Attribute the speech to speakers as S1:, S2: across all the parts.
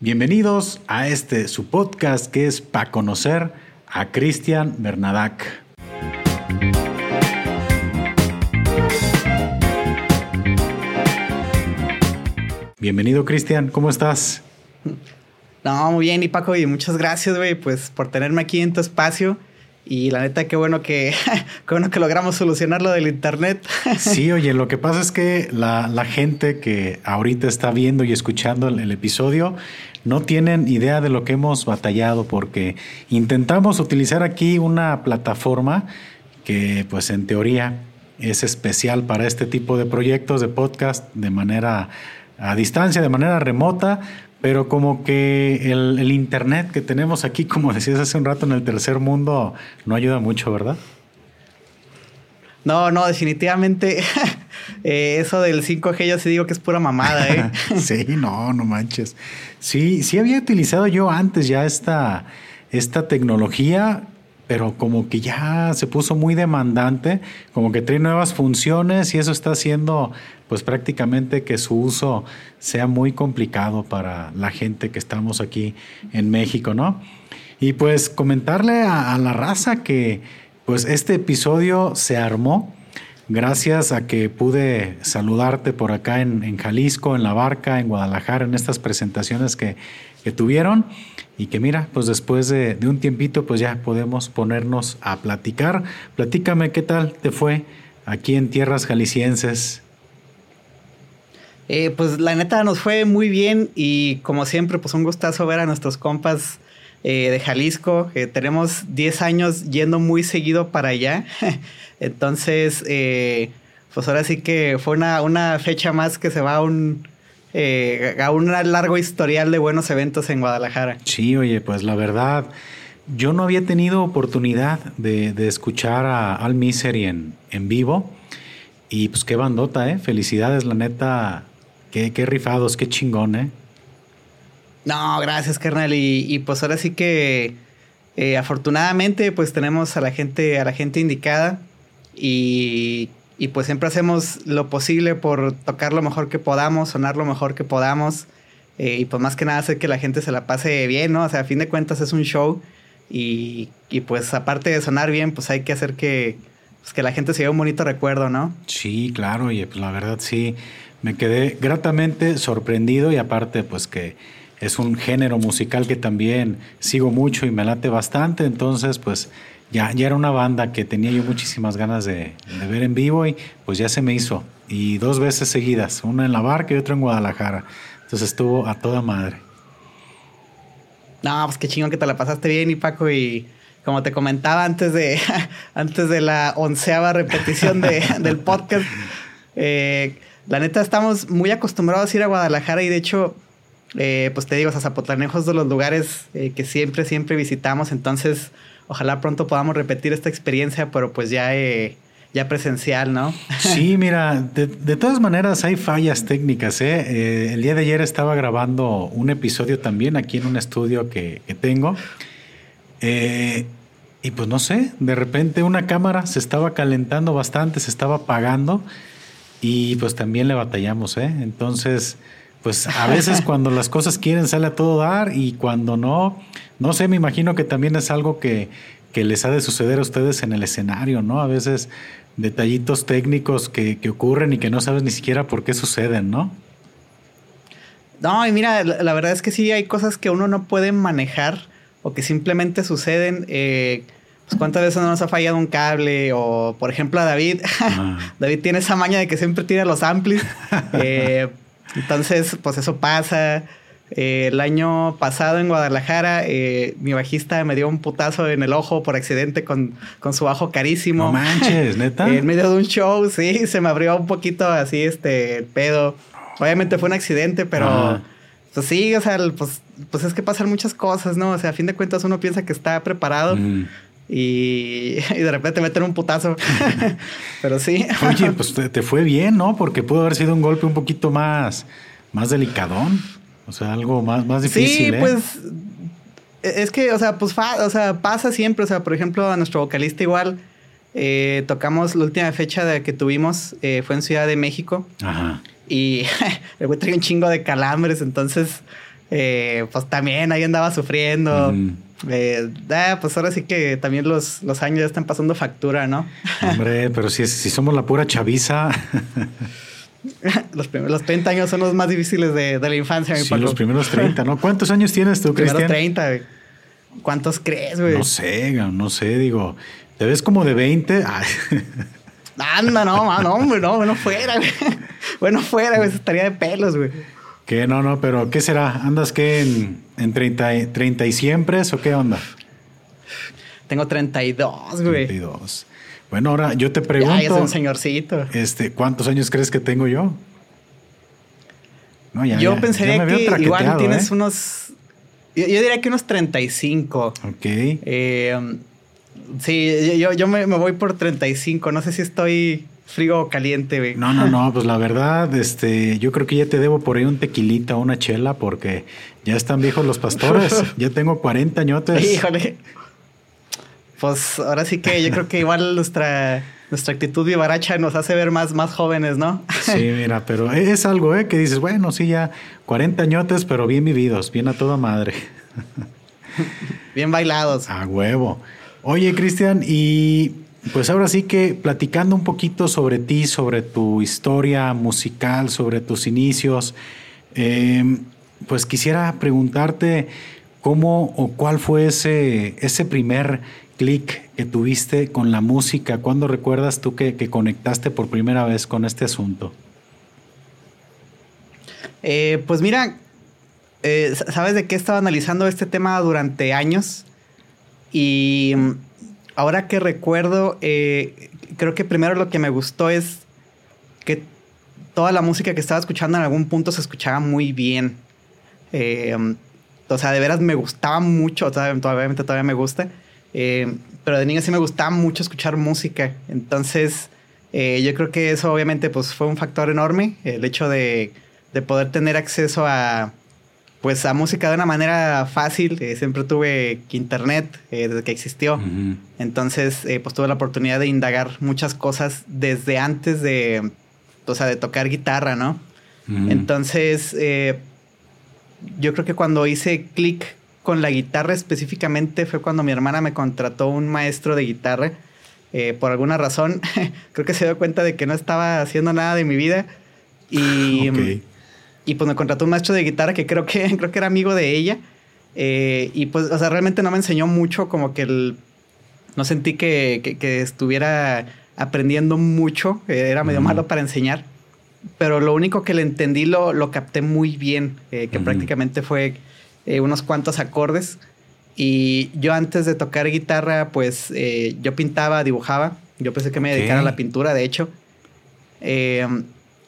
S1: Bienvenidos a este su podcast que es para conocer a Cristian Bernadac. Bienvenido Cristian, ¿cómo estás?
S2: No, muy bien, y Paco, y muchas gracias, güey, pues por tenerme aquí en tu espacio. Y la neta, qué bueno que, qué bueno que logramos solucionar lo del internet.
S1: Sí, oye, lo que pasa es que la, gente que ahorita está viendo y escuchando el, episodio no tienen idea de lo que hemos batallado porque intentamos utilizar aquí una plataforma que pues en teoría es especial para este tipo de proyectos de podcast de manera a distancia, de manera remota, pero como que el, Internet que tenemos aquí, como decías hace un rato, en el tercer mundo, no ayuda mucho, ¿verdad?
S2: No, no, definitivamente eh, eso del 5G yo sí digo que es pura mamada, ¿eh?
S1: sí, no, no manches. Sí, sí había utilizado yo antes ya esta, esta tecnología pero como que ya se puso muy demandante, como que trae nuevas funciones y eso está haciendo pues prácticamente que su uso sea muy complicado para la gente que estamos aquí en México, ¿no? Y pues comentarle a, la raza que pues este episodio se armó gracias a que pude saludarte por acá en, en Jalisco, en La Barca, en Guadalajara, en estas presentaciones que, que tuvieron y que mira, pues después de, un tiempito, pues ya podemos ponernos a platicar. Platícame qué tal te fue aquí en tierras jaliscienses.
S2: Eh, pues la neta nos fue muy bien y como siempre, pues un gustazo ver a nuestros compas eh, de Jalisco. tenemos 10 años yendo muy seguido para allá. Entonces, eh, pues ahora sí que fue una, una fecha más que se va a un, eh, a un largo historial de buenos eventos en Guadalajara.
S1: Sí, oye, pues la verdad, yo no había tenido oportunidad de, escuchar a Al Misery en, en vivo. Y pues qué bandota, ¿eh? Felicidades, la neta. Qué, qué rifados, qué chingón, ¿eh?
S2: No, gracias, carnal. Y, pues ahora sí que eh, afortunadamente pues tenemos a la gente, a la gente indicada. Y y pues siempre hacemos lo posible por tocar lo mejor que podamos, sonar lo mejor que podamos eh, y pues más que nada hacer que la gente se la pase bien, ¿no? O sea, a fin de cuentas es un show y, y pues aparte de sonar bien, pues hay que hacer que, pues, que la gente se lleve un bonito recuerdo, ¿no?
S1: Sí, claro, y pues la verdad sí, me quedé gratamente sorprendido y aparte pues que es un género musical que también sigo mucho y me late bastante, entonces pues ya, ya era una banda que tenía yo muchísimas ganas de, ver en vivo y pues ya se me hizo. Y dos veces seguidas, una en la barca y otra en Guadalajara. Entonces estuvo a toda madre.
S2: No, pues qué chingón que te la pasaste bien y Paco y como te comentaba antes de, antes de la onceava repetición de, del podcast, eh, la neta estamos muy acostumbrados a ir a Guadalajara y de hecho, eh, pues te digo, a Zapotlanejo de los lugares eh, que siempre, siempre visitamos, entonces ojalá pronto podamos repetir esta experiencia, pero pues ya, eh, ya presencial, ¿no?
S1: Sí, mira, de, todas maneras hay fallas técnicas. ¿eh? ¿eh? el día de ayer estaba grabando un episodio también aquí en un estudio que, tengo. Eh, y pues no sé, de repente una cámara se estaba calentando bastante, se estaba apagando y pues también le batallamos, ¿eh? Entonces, pues a veces cuando las cosas quieren sale a todo dar y cuando no, no sé, me imagino que también es algo que, les ha de suceder a ustedes en el escenario, ¿no? A veces detallitos técnicos que, ocurren y que no sabes ni siquiera por qué suceden, ¿no?
S2: No, y mira, la, verdad es que sí hay cosas que uno no puede manejar o que simplemente suceden. Eh, pues cuántas veces no nos ha fallado un cable o, por ejemplo, a David. Ah. David tiene esa maña de que siempre tira los amplis. eh, entonces, pues eso pasa. Eh, el año pasado en Guadalajara, eh, mi bajista me dio un putazo en el ojo por accidente con, con su bajo carísimo.
S1: No manches, neta.
S2: en medio de un show, sí, se me abrió un poquito así este pedo. Obviamente fue un accidente, pero pues sí, o sea, pues, pues es que pasan muchas cosas, ¿no? O sea, a fin de cuentas uno piensa que está preparado. Y, de repente meten un putazo. Pero sí.
S1: Oye, pues te, fue bien, ¿no? Porque pudo haber sido un golpe un poquito más, más delicadón. O sea, algo más, más difícil.
S2: Sí,
S1: ¿eh?
S2: pues. E, es que, o sea, pues o sea, pasa siempre. O sea, por ejemplo, a nuestro vocalista igual. Eh, tocamos la última fecha de que tuvimos eh, fue en Ciudad de México. Ajá. Y el güey trae un chingo de calambres, entonces eh, pues también ahí andaba sufriendo. Eh, ah, pues ahora sí que también los, los años ya están pasando factura, ¿no?
S1: Hombre, pero si, si somos la pura chaviza.
S2: los, primeros, los 30 años son los más difíciles de, la infancia.
S1: Sí, los primeros 30, ¿no? ¿Cuántos años tienes tú, Cristian? Los
S2: 30, güey. ¿Cuántos crees, güey?
S1: No sé, no sé, digo, te ves como de 20.
S2: Anda, no, no, hombre, no, bueno fuera, güey. Bueno fuera, güey, estaría de pelos, güey.
S1: ¿Qué? No, no, pero ¿qué será? ¿Andas qué en, en 30, 30 y siempre o qué onda?
S2: Tengo 32, güey. 32.
S1: Bueno, ahora yo te pregunto.
S2: Ya, es un señorcito.
S1: Este, ¿cuántos años crees que tengo yo?
S2: No, ya, yo pensaría que igual tienes ¿eh? unos. Yo, diría que unos 35.
S1: Ok.
S2: Eh, sí, yo, yo me, me, voy por 35. No sé si estoy frío o caliente, güey.
S1: No, no, no. Pues la verdad, este, yo creo que ya te debo por ahí un tequilita una chela porque ya están viejos los pastores. ya tengo 40 añotes.
S2: Híjole. Pues ahora sí que yo creo que igual nuestra, nuestra actitud vivaracha nos hace ver más, más jóvenes, ¿no?
S1: Sí, mira, pero es algo, ¿eh? Que dices, bueno, sí, ya 40 añotes, pero bien vividos, bien a toda madre.
S2: bien bailados.
S1: A huevo. Oye, Cristian, y pues ahora sí que platicando un poquito sobre ti, sobre tu historia musical, sobre tus inicios, em, pues quisiera preguntarte cómo o cuál fue ese, ese primer clic que tuviste con la música? ¿Cuándo recuerdas tú que, conectaste por primera vez con este asunto?
S2: Eh, pues mira, eh, sabes de qué estaba analizando este tema durante años y mm, ahora que recuerdo, eh, creo que primero lo que me gustó es que toda la música que estaba escuchando en algún punto se escuchaba muy bien. Mm, o sea, de veras me gustaba mucho, obviamente todavía me gusta. Eh, pero de niño sí me gustaba mucho escuchar música. Entonces, eh, yo creo que eso obviamente pues, fue un factor enorme. El hecho de poder tener acceso a, pues, a música de una manera fácil. Eh, siempre tuve internet desde que existió. Entonces, pues tuve la oportunidad de indagar muchas cosas desde antes de, o sea, de tocar guitarra, ¿no? Entonces, yo creo que cuando hice clic con la guitarra específicamente fue cuando mi hermana me contrató un maestro de guitarra. Eh, por alguna razón, creo que se dio cuenta de que no estaba haciendo nada de mi vida. Y, y pues me contrató un maestro de guitarra que creo que, creo que era amigo de ella. Eh, y pues, o sea, realmente no me enseñó mucho, como que el, no sentí que, que, estuviera aprendiendo mucho, eh, era medio malo para enseñar. Pero lo único que le entendí lo, lo capté muy bien, que prácticamente fue eh, unos cuantos acordes. Y yo antes de tocar guitarra, pues eh, yo pintaba, dibujaba. Yo pensé que me dedicara a la pintura, de hecho.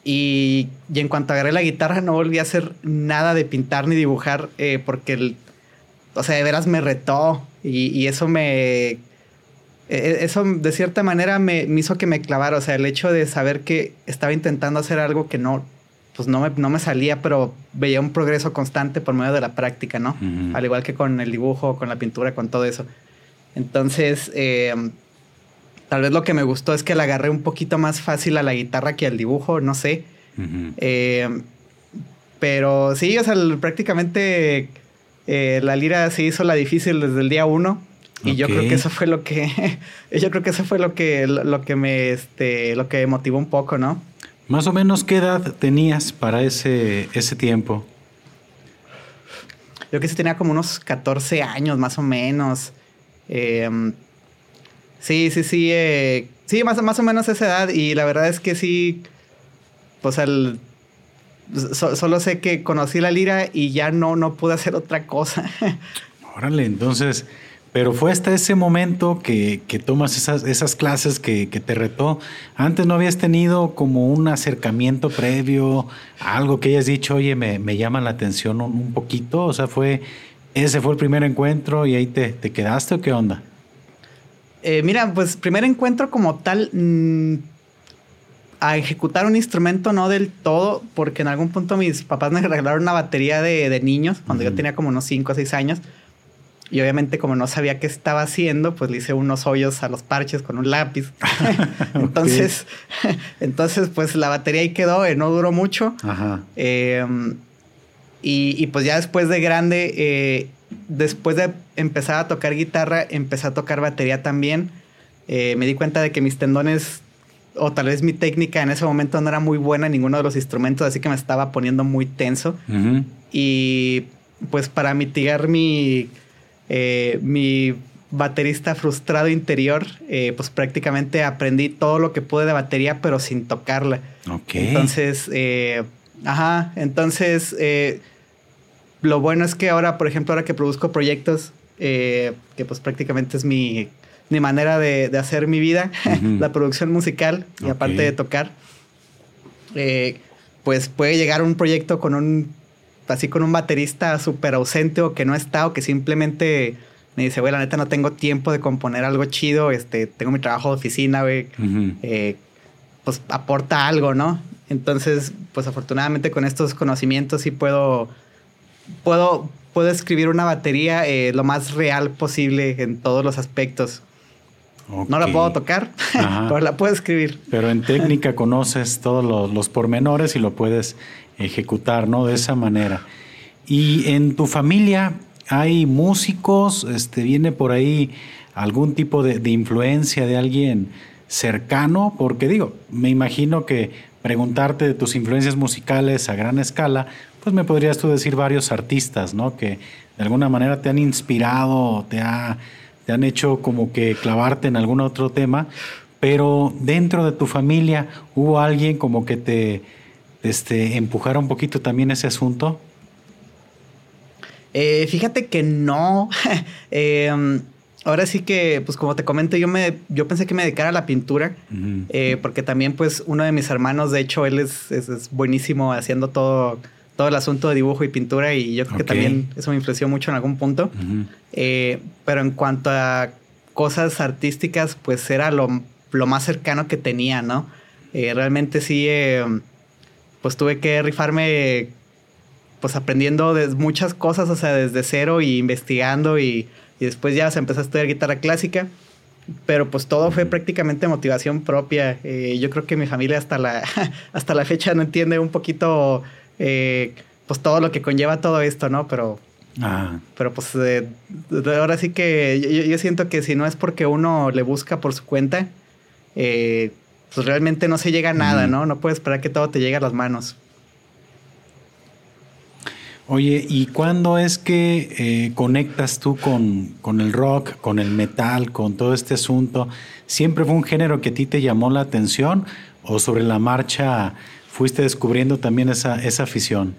S2: Em, y, en cuanto agarré la guitarra, no volví a hacer nada de pintar ni dibujar, eh, porque, el, o sea, de veras me retó. Y, eso me. E, e, eso de cierta manera me, me, hizo que me clavara. O sea, el hecho de saber que estaba intentando hacer algo que no, pues no me, no me salía, pero veía un progreso constante por medio de la práctica, ¿no? Al igual que con el dibujo, con la pintura, con todo eso. Entonces, eh, tal vez lo que me gustó es que le agarré un poquito más fácil a la guitarra que al dibujo, no sé. Eh, pero sí, o sea, prácticamente eh, la lira se hizo la difícil desde el día uno. Y yo creo que eso fue lo que, yo creo que eso fue lo que, lo, que me, este, lo que motivó un poco, ¿no?
S1: Más o menos, ¿qué edad tenías para ese, ese tiempo?
S2: Yo que sí tenía como unos 14 años, más o menos. Em, sí, sí, sí. Eh, sí, más, más o menos esa edad. Y la verdad es que sí. Pues el. solo sé que conocí la lira y ya no, no pude hacer otra cosa.
S1: Órale, entonces pero fue hasta ese momento que, tomas esas, esas clases que, te retó. Antes no habías tenido como un acercamiento previo, algo que hayas dicho, oye, me, me llama la atención un, poquito. O sea, fue ese fue el primer encuentro y ahí te, te quedaste o qué onda?
S2: Eh, mira, pues primer encuentro como tal, mm, a ejecutar un instrumento no del todo, porque en algún punto mis papás me regalaron una batería de, niños, cuando yo tenía como unos 5 o 6 años. Y obviamente como no sabía qué estaba haciendo, pues le hice unos hoyos a los parches con un lápiz. entonces, entonces pues la batería ahí quedó, eh, no duró mucho. Em, Y, pues ya después de grande, eh, después de empezar a tocar guitarra, empecé a tocar batería también. Eh, me di cuenta de que mis tendones, o tal vez mi técnica en ese momento no era muy buena en ninguno de los instrumentos, así que me estaba poniendo muy tenso. Y pues para mitigar mi, eh, mi baterista frustrado interior, eh, pues prácticamente aprendí todo lo que pude de batería, pero sin tocarla.
S1: Ok.
S2: Entonces, ajá, entonces, lo bueno es que ahora, por ejemplo, ahora que produzco proyectos, que pues prácticamente es mi, mi manera de, hacer mi vida, la producción musical y aparte de tocar, pues puede llegar un proyecto con un así con un baterista súper ausente o que no está o que simplemente me dice, güey, la neta no tengo tiempo de componer algo chido, este, tengo mi trabajo de oficina, güey, eh, pues aporta algo, ¿no? Entonces, pues afortunadamente con estos conocimientos sí puedo, puedo, puedo escribir una batería eh, lo más real posible en todos los aspectos. No la puedo tocar, pero la puedo escribir.
S1: Pero en técnica conoces todos los, los pormenores y lo puedes ejecutar, ¿no? De esa manera. Y en tu familia hay músicos, este, viene por ahí algún tipo de, influencia de alguien cercano, porque digo, me imagino que preguntarte de tus influencias musicales a gran escala, pues me podrías tú decir varios artistas, ¿no? Que de alguna manera te han inspirado, te, ha, te han hecho como que clavarte en algún otro tema, pero dentro de tu familia hubo alguien como que te, este, empujar un poquito también ese asunto?
S2: Eh, fíjate que no. Em, ahora sí que, pues como te comento, yo me, yo pensé que me dedicara a la pintura, eh, porque también, pues, uno de mis hermanos, de hecho, él es, es, buenísimo haciendo todo, todo el asunto de dibujo y pintura, y yo creo que también eso me influenció mucho en algún punto. Eh, pero en cuanto a cosas artísticas, pues era lo, lo más cercano que tenía, ¿no? realmente sí em, pues tuve que rifarme pues aprendiendo de muchas cosas, o sea, desde cero y investigando y, después ya se empezó a estudiar guitarra clásica. Pero pues todo fue prácticamente motivación propia. Eh, yo creo que mi familia hasta la, hasta la fecha no entiende un poquito eh, pues todo lo que conlleva todo esto, ¿no? Pero, ah. pero pues eh, ahora sí que yo, siento que si no es porque uno le busca por su cuenta, pues realmente no se llega a nada, ¿no? No puedes esperar que todo te llegue a las manos.
S1: Oye, ¿y cuándo es que eh, conectas tú con, con, el rock, con el metal, con todo este asunto? ¿Siempre fue un género que a ti te llamó la atención o sobre la marcha fuiste descubriendo también esa, esa afición?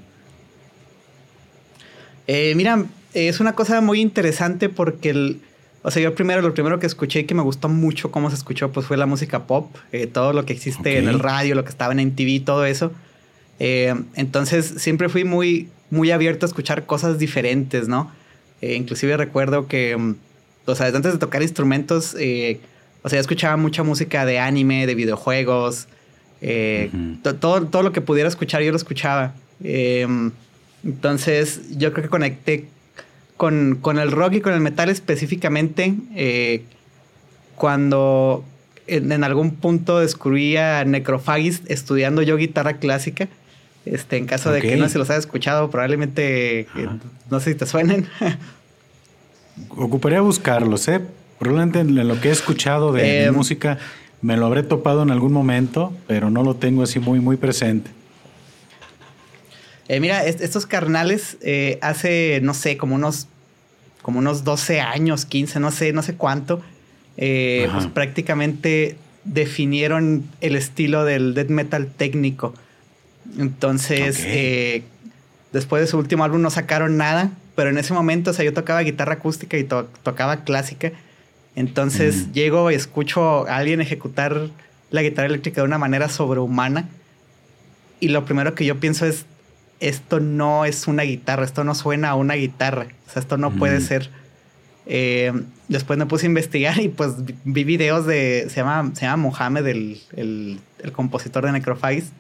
S2: Eh, mira, es una cosa muy interesante porque el, o sea, yo primero, lo primero que escuché y que me gustó mucho cómo se escuchó, pues fue la música pop, eh, todo lo que existe en el radio, lo que estaba en MTV, todo eso. Eh, entonces siempre fui muy, muy abierto a escuchar cosas diferentes, ¿no? Eh, inclusive recuerdo que, mm, o sea, antes de tocar instrumentos, o sea, yo escuchaba mucha música de anime, de videojuegos, todo, todo lo que pudiera escuchar yo lo escuchaba. entonces yo creo que conecté con, el rock y con el metal específicamente, eh, cuando en, algún punto descubrí a Necrophagist estudiando yo guitarra clásica. Este, en caso de que no se los haya escuchado, probablemente eh, no sé si te suenen.
S1: Ocuparía buscarlos, ¿eh? Probablemente en lo que he escuchado de, em, música me lo habré topado en algún momento, pero no lo tengo así muy, muy presente.
S2: Eh, mira, estos carnales hace, no sé, como unos como unos 12 años, 15, no sé, no sé cuánto, eh, pues prácticamente definieron el estilo del death metal técnico. Entonces, eh, después de su último álbum no sacaron nada, pero en ese momento, o sea, yo tocaba guitarra acústica y tocaba clásica. Entonces mm. llego y escucho a alguien ejecutar la guitarra eléctrica de una manera sobrehumana. Y lo primero que yo pienso es, esto no es una guitarra, esto no suena a una guitarra, o sea, esto no puede ser. Eh, después me puse a investigar y pues vi videos de, se llama, se llama Mohamed, el, el, compositor de Necrophagist,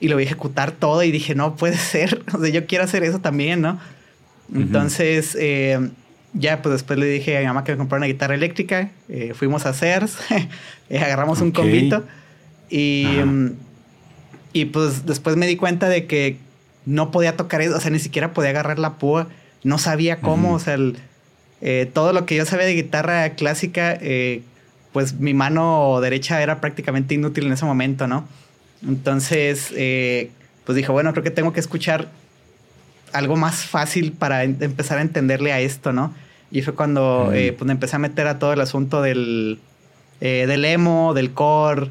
S2: y lo vi ejecutar todo y dije, no puede ser, o sea, yo quiero hacer eso también, ¿no? Entonces, eh, ya pues después le dije a mi mamá que me comprara una guitarra eléctrica, eh, fuimos a hacer, agarramos un convito y, y pues después me di cuenta de que no podía tocar eso, o sea, ni siquiera podía agarrar la púa, no sabía cómo, o sea, eh, todo lo que yo sabía de guitarra clásica, eh, pues mi mano derecha era prácticamente inútil en ese momento, ¿no? Entonces, eh, pues dije, bueno, creo que tengo que escuchar algo más fácil para empezar a entenderle a esto, ¿no? Y fue cuando pues, empecé a meter a todo el asunto del, del emo, del core,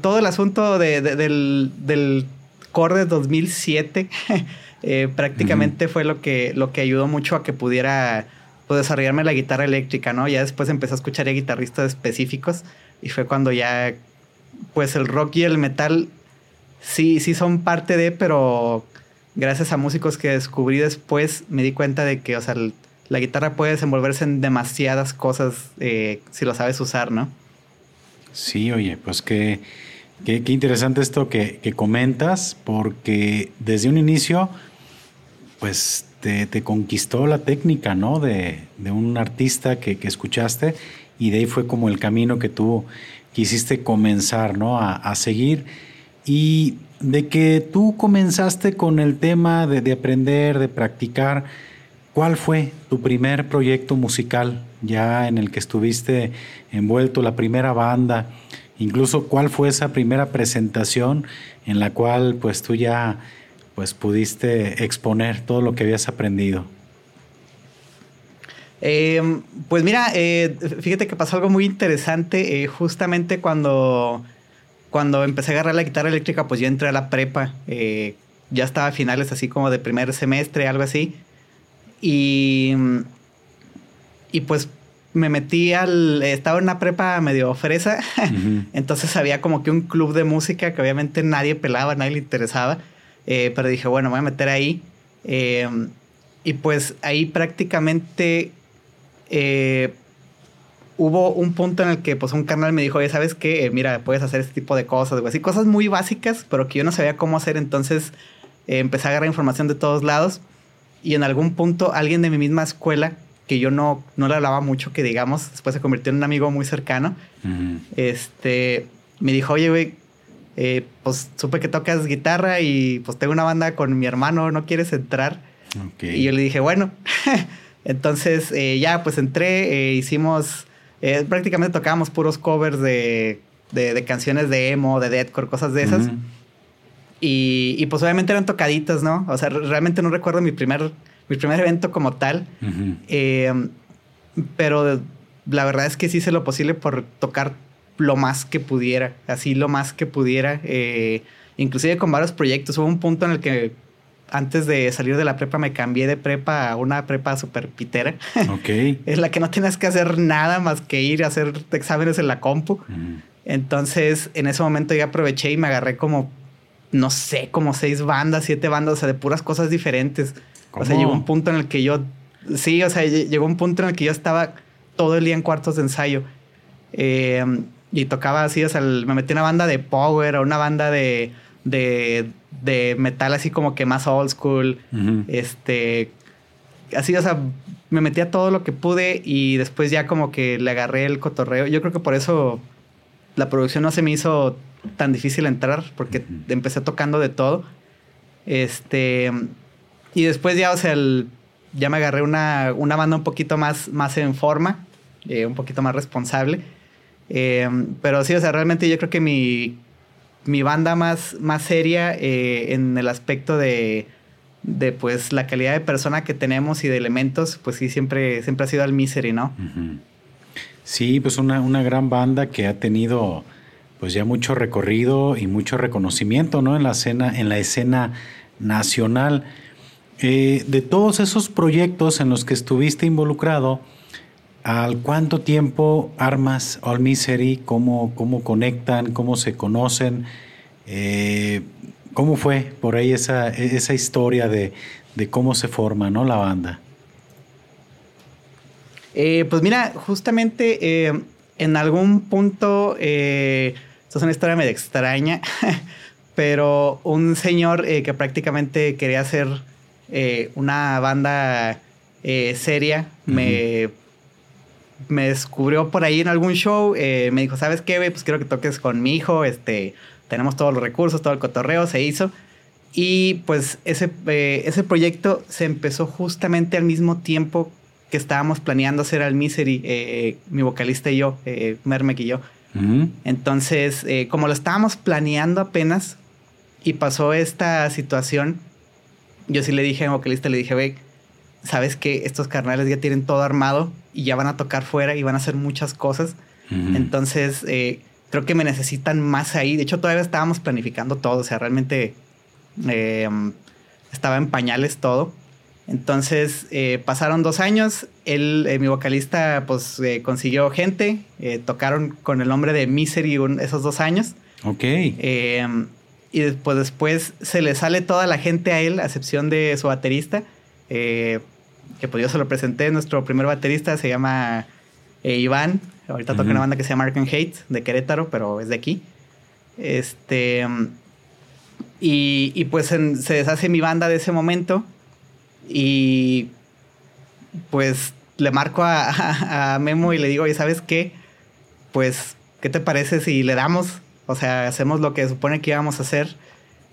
S2: todo el asunto del, del core de 2007 eh, prácticamente fue lo que, lo que ayudó mucho a que pudiera pues, desarrollarme la guitarra eléctrica, ¿no? Ya después empecé a escuchar a guitarristas específicos y fue cuando ya, pues el rock y el metal sí, sí son parte de, pero gracias a músicos que descubrí después me di cuenta de que, o sea, la guitarra puede desenvolverse en demasiadas cosas eh, si lo sabes usar, ¿no?
S1: Sí, oye, pues qué, qué, interesante esto que, comentas, porque desde un inicio, pues te, conquistó la técnica, ¿no? De, un artista que, escuchaste y de ahí fue como el camino que tú quisiste comenzar, ¿no? A, seguir. Y de que tú comenzaste con el tema de, de aprender, de practicar, ¿cuál fue tu primer proyecto musical? ya en el que estuviste envuelto, la primera banda, incluso cuál fue esa primera presentación en la cual pues tú ya pues pudiste exponer todo lo que habías aprendido.
S2: Em, pues mira, eh, fíjate que pasó algo muy interesante eh, justamente cuando, cuando empecé a agarrar la guitarra eléctrica, pues yo entré a la prepa, eh, ya estaba a finales así como de primer semestre, algo así, y y pues me metí al. Estaba en una prepa medio fresa. Entonces había como que un club de música que obviamente nadie pelaba, nadie le interesaba. Eh, pero dije, bueno, me voy a meter ahí. Eh, y pues ahí prácticamente eh, hubo un punto en el que pues un canal me dijo, oye, ¿sabes qué? mira, puedes hacer este tipo de cosas, así, cosas muy básicas, pero que yo no sabía cómo hacer. Entonces empecé a agarrar información de todos lados. Y en algún punto alguien de mi misma escuela que yo no, no le hablaba mucho, que digamos, después se convirtió en un amigo muy cercano. Este me dijo, oye, güey, eh, pues supe que tocas guitarra y pues tengo una banda con mi hermano, ¿no quieres entrar? Y yo le dije, bueno. Entonces eh, ya pues entré, eh, prácticamente tocábamos puros covers de, de, canciones de emo, de deathcore, cosas de esas. y, y pues obviamente eran tocaditas, ¿no? O sea, realmente no recuerdo mi primer mi primer evento como tal. Eh, pero la verdad es que sí hice lo posible por tocar lo más que pudiera, así lo más que pudiera. Eh, inclusive con varios proyectos. Hubo un punto en el que antes de salir de la prepa me cambié de prepa a una prepa super pitera. Ok. es la que no tienes que hacer nada más que ir a hacer exámenes en la compu. Entonces, en ese momento ya aproveché y me agarré como, no sé, como seis bandas, siete bandas, o sea, de puras cosas diferentes. O sea, llegó un punto en el que yo, sí, o sea, llegó un punto en el que yo estaba todo el día en cuartos de ensayo. Em, y tocaba así, o sea, me metí en una banda de power o una banda de, de, de metal así como que más old school. Este, así, o sea, me metí a todo lo que pude y después ya como que le agarré el cotorreo. Yo creo que por eso la producción no se me hizo tan difícil entrar porque empecé tocando de todo. Este, y después ya, o sea, ya me agarré una, una, banda un poquito más, más en forma, eh, un poquito más responsable. Eh, pero sí, o sea, realmente yo creo que mi, mi banda más, más seria eh, en el aspecto de, pues, la calidad de persona que tenemos y de elementos, pues sí, siempre, siempre ha sido el Misery, ¿no?
S1: Sí, pues una, una gran banda que ha tenido pues ya mucho recorrido y mucho reconocimiento, ¿no? En la escena, en la escena nacional. Eh, de todos esos proyectos en los que estuviste involucrado, ¿al cuánto tiempo armas All Misery? ¿Cómo, cómo conectan? ¿Cómo se conocen? Eh, ¿Cómo fue por ahí esa, esa historia de, cómo se forma ¿no? la banda?
S2: Eh, pues mira, justamente en algún punto, esto es una historia medio extraña, pero un señor que prácticamente quería hacer eh, una banda eh, seria me, me descubrió por ahí en algún show. Eh, me dijo, ¿sabes qué, Pues quiero que toques con mi hijo. Este, tenemos todos los recursos, todo el cotorreo, se hizo. Y pues ese, eh, ese proyecto se empezó justamente al mismo tiempo que estábamos planeando hacer al Misery, eh, mi vocalista y yo, eh, Mermek y yo. Entonces, como lo estábamos planeando apenas y pasó esta situación, yo sí le dije a mi vocalista, le dije, ve, sabes que estos carnales ya tienen todo armado y ya van a tocar fuera y van a hacer muchas cosas. Entonces, creo que me necesitan más ahí. De hecho, todavía estábamos planificando todo. O sea, realmente eh, estaba en pañales todo. Entonces eh, pasaron dos años, él, eh, mi vocalista, pues consiguió gente, tocaron con el nombre de Misery esos dos años.
S1: Ok.
S2: y después, después se le sale toda la gente a él, a excepción de su baterista, que pues yo se lo presenté, nuestro primer baterista se llama Iván, ahorita toca una banda que se llama American Hate, de Querétaro, pero es de aquí. Este... Y, pues se deshace mi banda de ese momento. Y pues le marco a, Memo y le digo, oye, ¿sabes qué? Pues, ¿qué te parece si le damos? O sea, hacemos lo que supone que íbamos a hacer.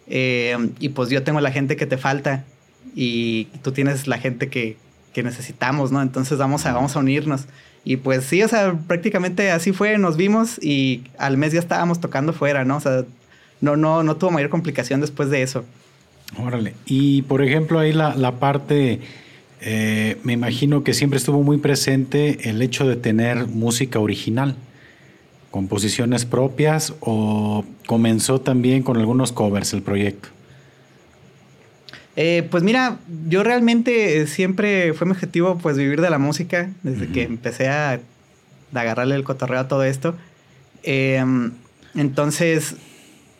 S2: Eh, y pues yo tengo la gente que te falta. Y tú tienes la gente que, que necesitamos, ¿no? Entonces vamos a, vamos a unirnos. Y pues sí, o sea, prácticamente así fue, nos vimos y al mes ya estábamos tocando fuera, ¿no? O sea, no, no, no tuvo mayor complicación después de eso.
S1: Órale. Y por ejemplo, ahí la, parte, eh, me imagino que siempre estuvo muy presente el hecho de tener música original, composiciones propias, o comenzó también con algunos covers el proyecto.
S2: Eh, pues mira, yo realmente siempre fue mi objetivo pues vivir de la música desde que empecé a, agarrarle el cotorreo a todo esto. Em, entonces,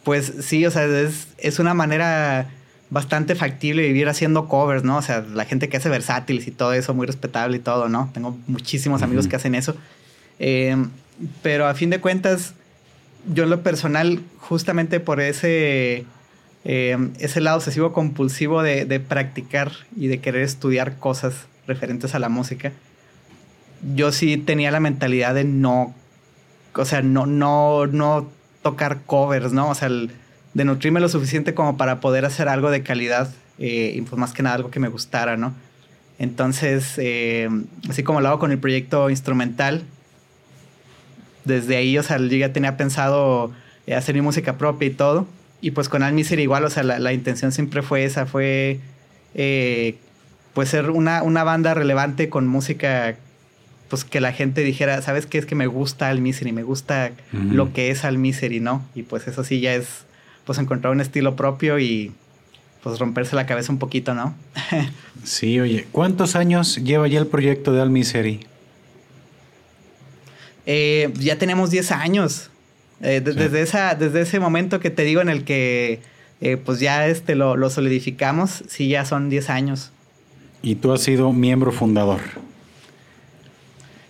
S2: pues sí, o sea, es, una manera bastante factible vivir haciendo covers, ¿no? O sea, la gente que hace versátiles y todo eso, muy respetable y todo, ¿no? Tengo muchísimos amigos que hacen eso. Eh, pero a fin de cuentas, yo en lo personal, justamente por ese, eh, ese lado obsesivo compulsivo de, de, practicar y de querer estudiar cosas referentes a la música, yo sí tenía la mentalidad de no, o sea, no, no, no tocar covers, ¿no? O sea, de nutrirme lo suficiente como para poder hacer algo de calidad eh, y pues más que nada algo que me gustara, ¿no? Entonces, eh, así como lo hago con el proyecto instrumental, desde ahí, o sea, yo ya tenía pensado eh, hacer mi música propia y todo. Y pues con Al era igual, o sea, la, intención siempre fue esa, fue pues ser una, una banda relevante con música pues que la gente dijera, ¿sabes qué? Es que me gusta Al Misery, me gusta lo que es Al Misery, ¿no? Y pues eso sí ya es, pues encontrar un estilo propio y pues romperse la cabeza un poquito, ¿no?
S1: sí, oye, ¿cuántos años lleva ya el proyecto de Al Misery?
S2: Eh, ya tenemos 10 años. Eh, desde, esa, desde ese momento que te digo en el que eh, pues ya este lo, lo solidificamos, sí, ya son 10 años.
S1: Y tú has sido miembro fundador.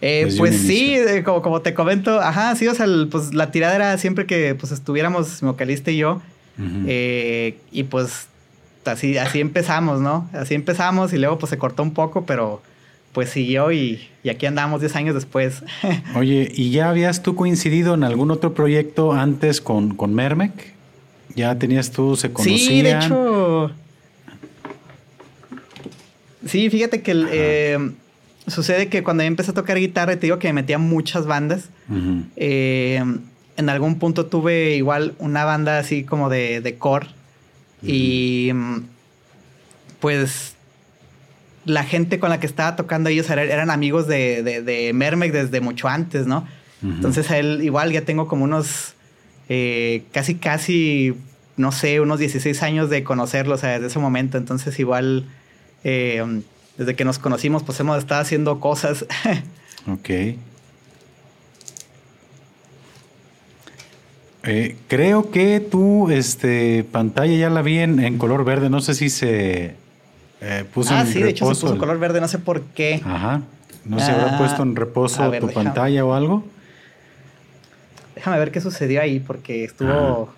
S2: Eh, pues sí, como, como, te comento, ajá, sí, o sea, pues la tirada era siempre que pues estuviéramos mi vocalista y yo. Y pues así, así empezamos, ¿no? Así empezamos y luego pues se cortó un poco, pero pues siguió y, y aquí andamos 10 años después.
S1: Oye, ¿y ya habías tú coincidido en algún otro proyecto antes con, con Mermec? ¿Ya tenías tú, se conocían?
S2: Sí, de hecho... Sí, fíjate que el, sucede que cuando yo empecé a tocar guitarra, te digo que me metía muchas bandas. Eh, en algún punto tuve igual una banda así como de, de core. Y pues la gente con la que estaba tocando ellos eran amigos de, de, Mermec desde mucho antes, ¿no? Entonces a él igual ya tengo como unos eh, casi, casi, no sé, unos 16 años de conocerlo, o sea, desde ese momento. Entonces igual eh, desde que nos conocimos, pues hemos estado haciendo cosas.
S1: ok. Eh, creo que tu este, pantalla ya la vi en, color verde. No sé si se eh, puso
S2: ah, en reposo. Ah, sí, de hecho se puso color verde, no sé por qué.
S1: Ajá. No se habrá ah, puesto en reposo tu pantalla o algo.
S2: Déjame ver qué sucedió ahí, porque estuvo,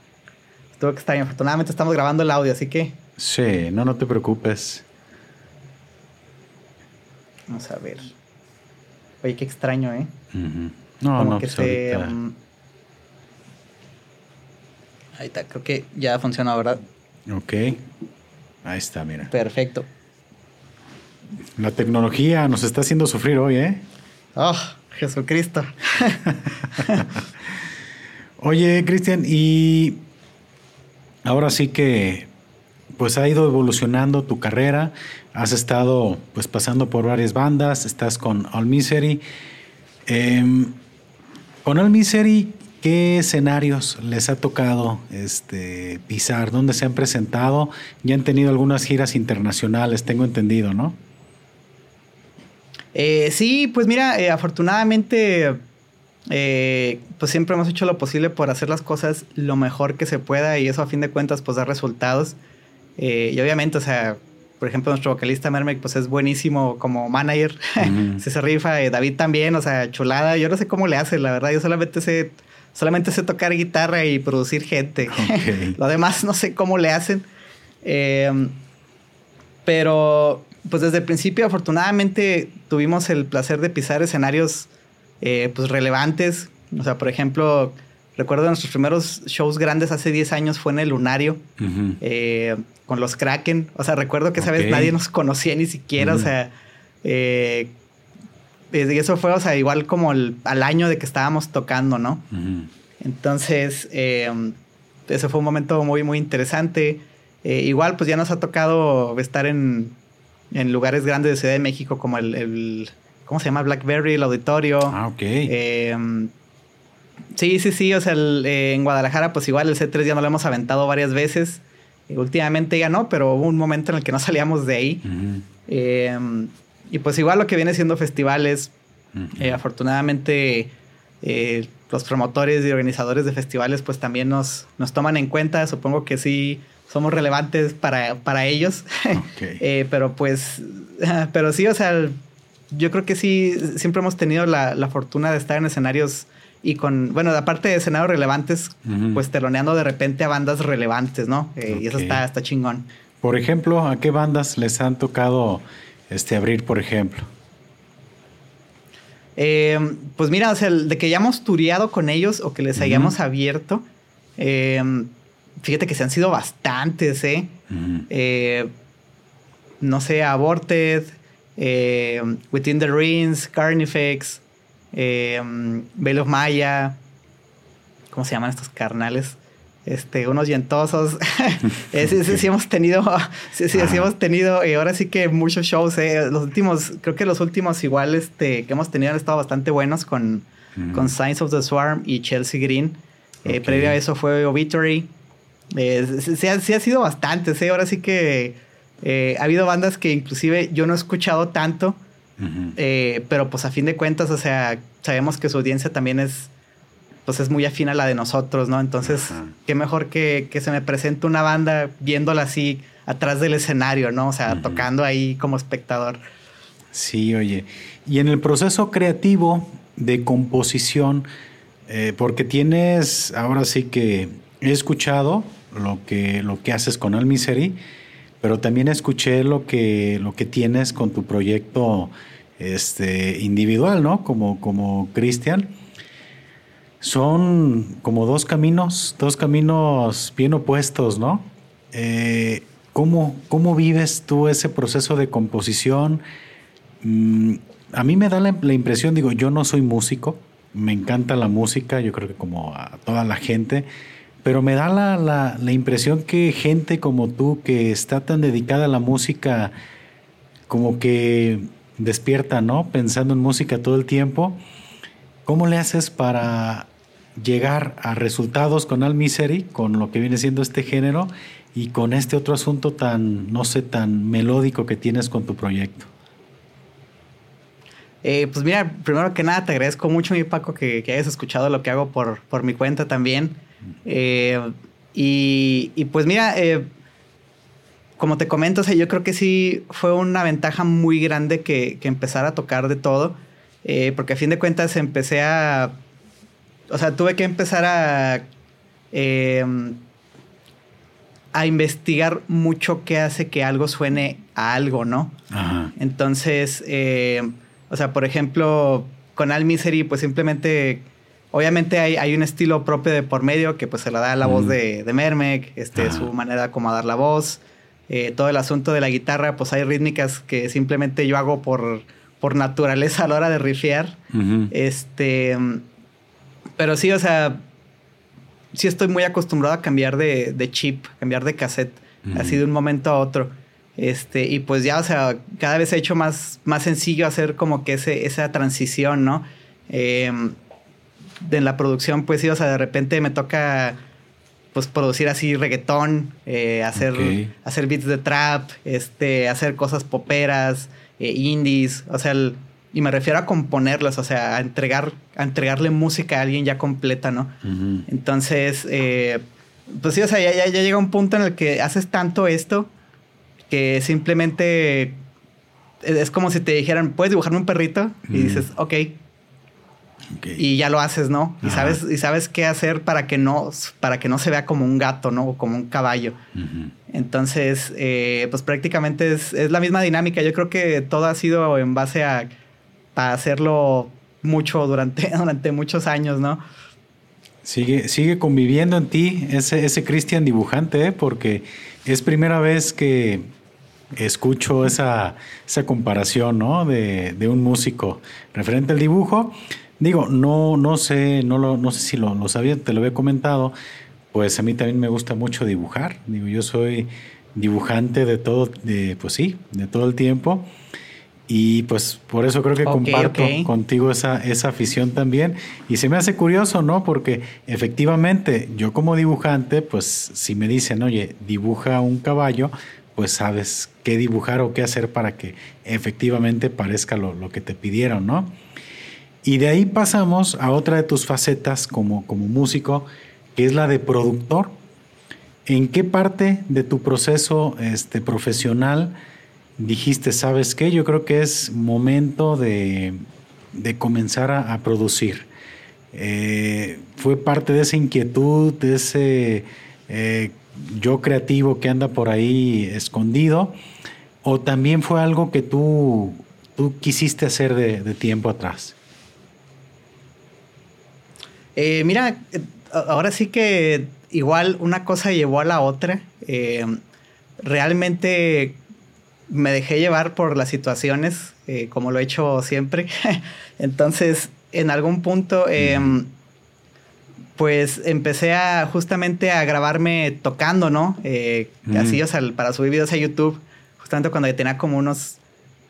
S2: estuvo extraño. Afortunadamente estamos grabando el audio, así que.
S1: Sí, no, no te preocupes.
S2: Vamos a ver. Oye, qué extraño, ¿eh?
S1: No, no, que pues
S2: se, um, Ahí está, creo que ya funciona, ¿verdad?
S1: Ok. Ahí está, mira.
S2: Perfecto.
S1: La tecnología nos está haciendo sufrir hoy, ¿eh?
S2: Oh, Jesucristo.
S1: Oye, Cristian, y ahora sí que pues ha ido evolucionando tu carrera, has estado pues pasando por varias bandas, estás con All Misery. Em, con All Misery, ¿qué escenarios les ha tocado este, pisar? ¿Dónde se han presentado? Ya han tenido algunas giras internacionales, tengo entendido, ¿no?
S2: Eh, sí, pues mira, eh, afortunadamente, eh, pues siempre hemos hecho lo posible por hacer las cosas lo mejor que se pueda y eso a fin de cuentas pues da resultados. y obviamente, o sea, por ejemplo, nuestro vocalista Mermek pues es buenísimo como manager, se, rifa, David también, o sea, chulada. Yo no sé cómo le hace, la verdad, yo solamente sé, solamente sé tocar guitarra y producir gente. lo demás no sé cómo le hacen. pero pues desde el principio afortunadamente tuvimos el placer de pisar escenarios eh, pues relevantes. O sea, por ejemplo, recuerdo nuestros primeros shows grandes hace 10 años fue en el Lunario eh, con los Kraken. O sea, recuerdo que esa vez nadie nos conocía ni siquiera. O sea, eh, y eso fue, o sea, igual como al año de que estábamos tocando, ¿no? Entonces, ese fue un momento muy, muy interesante. igual, pues ya nos ha tocado estar en en lugares grandes de Ciudad de México como el, ¿cómo se llama? Blackberry, el auditorio.
S1: Ah, ok.
S2: Em, sí, sí, sí, o sea, eh, en Guadalajara pues igual el C3 ya no lo hemos aventado varias veces. últimamente ya no, pero hubo un momento en el que no salíamos de ahí. Y pues igual lo que viene siendo festivales, eh, afortunadamente eh, los promotores y organizadores de festivales pues también nos, nos toman en cuenta, supongo que sí somos relevantes para, para ellos. Eh, pero pues, pero sí, o sea, yo creo que sí, siempre hemos tenido la, la fortuna de estar en escenarios y con, bueno, aparte de escenarios relevantes, pues teloneando de repente a bandas relevantes, ¿no? Eh, y eso está, está chingón.
S1: Por ejemplo, ¿a qué bandas les han tocado este, abrir, por ejemplo?
S2: Eh, pues mira, o sea, de que hayamos tureado con ellos o que les hayamos abierto, fíjate que se han sido bastantes, ¿eh? eh no sé, Aborted, eh, Within the Rings, Carnifex, eh, Veil of Maya, ¿cómo se llaman estos carnales? Este, unos yentosos. sí, sí, sí, hemos tenido, sí, sí, sí hemos tenido, y ahora sí que muchos shows, eh. los últimos, creo que los últimos igual este, que hemos tenido han estado bastante buenos con, con Signs of the Swarm y Chelsea Green. previo a eso fue Obituary. Eh, sí, ha, sido bastante, ¿eh? ahora sí que eh, ha habido bandas que inclusive yo no he escuchado tanto, eh, pero pues a fin de cuentas, o sea, sabemos que su audiencia también es, pues es muy afín a la de nosotros, ¿no? Entonces, qué mejor que, que, se me presente una banda viéndola así atrás del escenario, ¿no? O sea, tocando ahí como espectador.
S1: Sí, oye. Y en el proceso creativo de composición, porque tienes ahora sí que he escuchado lo que, lo que haces con Al Misery, pero también escuché lo que, lo que tienes con tu proyecto este, individual, ¿no? Como, como Cristian. Son como dos caminos, dos caminos bien opuestos, ¿no? Eh, ¿cómo, ¿cómo, vives tú ese proceso de composición? Mm, a mí me da la, la, impresión, digo, yo no soy músico, me encanta la música, yo creo que como a toda la gente, pero me da la, la, impresión que gente como tú, que está tan dedicada a la música, como que despierta, ¿no? Pensando en música todo el tiempo. ¿Cómo le haces para llegar a resultados con Al Misery, con lo que viene siendo este género, y con este otro asunto tan, no sé, tan melódico que tienes con tu proyecto?
S2: Eh, pues mira, primero que nada te agradezco mucho, mi Paco, que, hayas escuchado lo que hago por, por mi cuenta también. Eh, y, pues mira, eh, como te comento, yo creo que sí fue una ventaja muy grande que, que empezar a tocar de todo, porque a fin de cuentas empecé a, o sea, tuve que empezar a, a investigar mucho qué hace que algo suene a algo, ¿no? Entonces, o sea, por ejemplo, con Al Misery, pues simplemente Obviamente hay, hay, un estilo propio de por medio que pues se la da la voz de, de Mermek, este, su manera de acomodar la voz, eh, todo el asunto de la guitarra, pues hay rítmicas que simplemente yo hago por, por naturaleza a la hora de rifear. Este, pero sí, o sea, sí estoy muy acostumbrado a cambiar de, de chip, cambiar de cassette, así de un momento a otro. Este, y pues ya, o sea, cada vez he hecho más, más sencillo hacer como que ese, esa transición, ¿no? Eh, en la producción, pues sí, o sea, de repente me toca pues producir así reggaetón, eh, hacer, hacer beats de trap, este, hacer cosas poperas, eh, indies, o sea, y me refiero a componerlas, o sea, a entregar, a entregarle música a alguien ya completa, ¿no? Entonces, eh, pues sí, o sea, ya, ya, llega un punto en el que haces tanto esto que simplemente es como si te dijeran, ¿puedes dibujarme un perrito? Y dices, ok, y ya lo haces, ¿no? Y sabes, y sabes qué hacer para que no, para que no se vea como un gato, ¿no? O como un caballo. Entonces, eh, pues prácticamente es, la misma dinámica. Yo creo que todo ha sido en base a, hacerlo mucho durante, durante muchos años, ¿no?
S1: Sigue, sigue conviviendo en ti ese, ese Cristian dibujante, ¿eh? porque es primera vez que escucho esa, esa comparación, ¿no? De, de un músico referente al dibujo. Digo, no, no sé, no, lo, no sé si lo, lo, sabía, te lo había comentado, pues a mí también me gusta mucho dibujar. Digo, yo soy dibujante de todo, de, pues sí, de todo el tiempo. Y pues por eso creo que comparto contigo esa, esa afición también. Y se me hace curioso, ¿no? Porque efectivamente yo como dibujante, pues si me dicen, oye, dibuja un caballo, pues sabes qué dibujar o qué hacer para que efectivamente parezca lo, lo que te pidieron, ¿no? Y de ahí pasamos a otra de tus facetas como, como músico, que es la de productor. ¿En qué parte de tu proceso este, profesional dijiste, sabes qué? Yo creo que es momento de, comenzar a, producir. Eh, ¿Fue parte de esa inquietud, de ese eh, yo creativo que anda por ahí escondido? ¿O también fue algo que tú, tú quisiste hacer de tiempo atrás?
S2: Eh, mira, ahora sí que igual una cosa llevó a la otra. Realmente me dejé llevar por las situaciones, eh, como lo he hecho siempre. Entonces, en algún punto, pues empecé a justamente a grabarme tocando, ¿no? Así, o sea, para subir videos a YouTube, justamente cuando tenía como unos,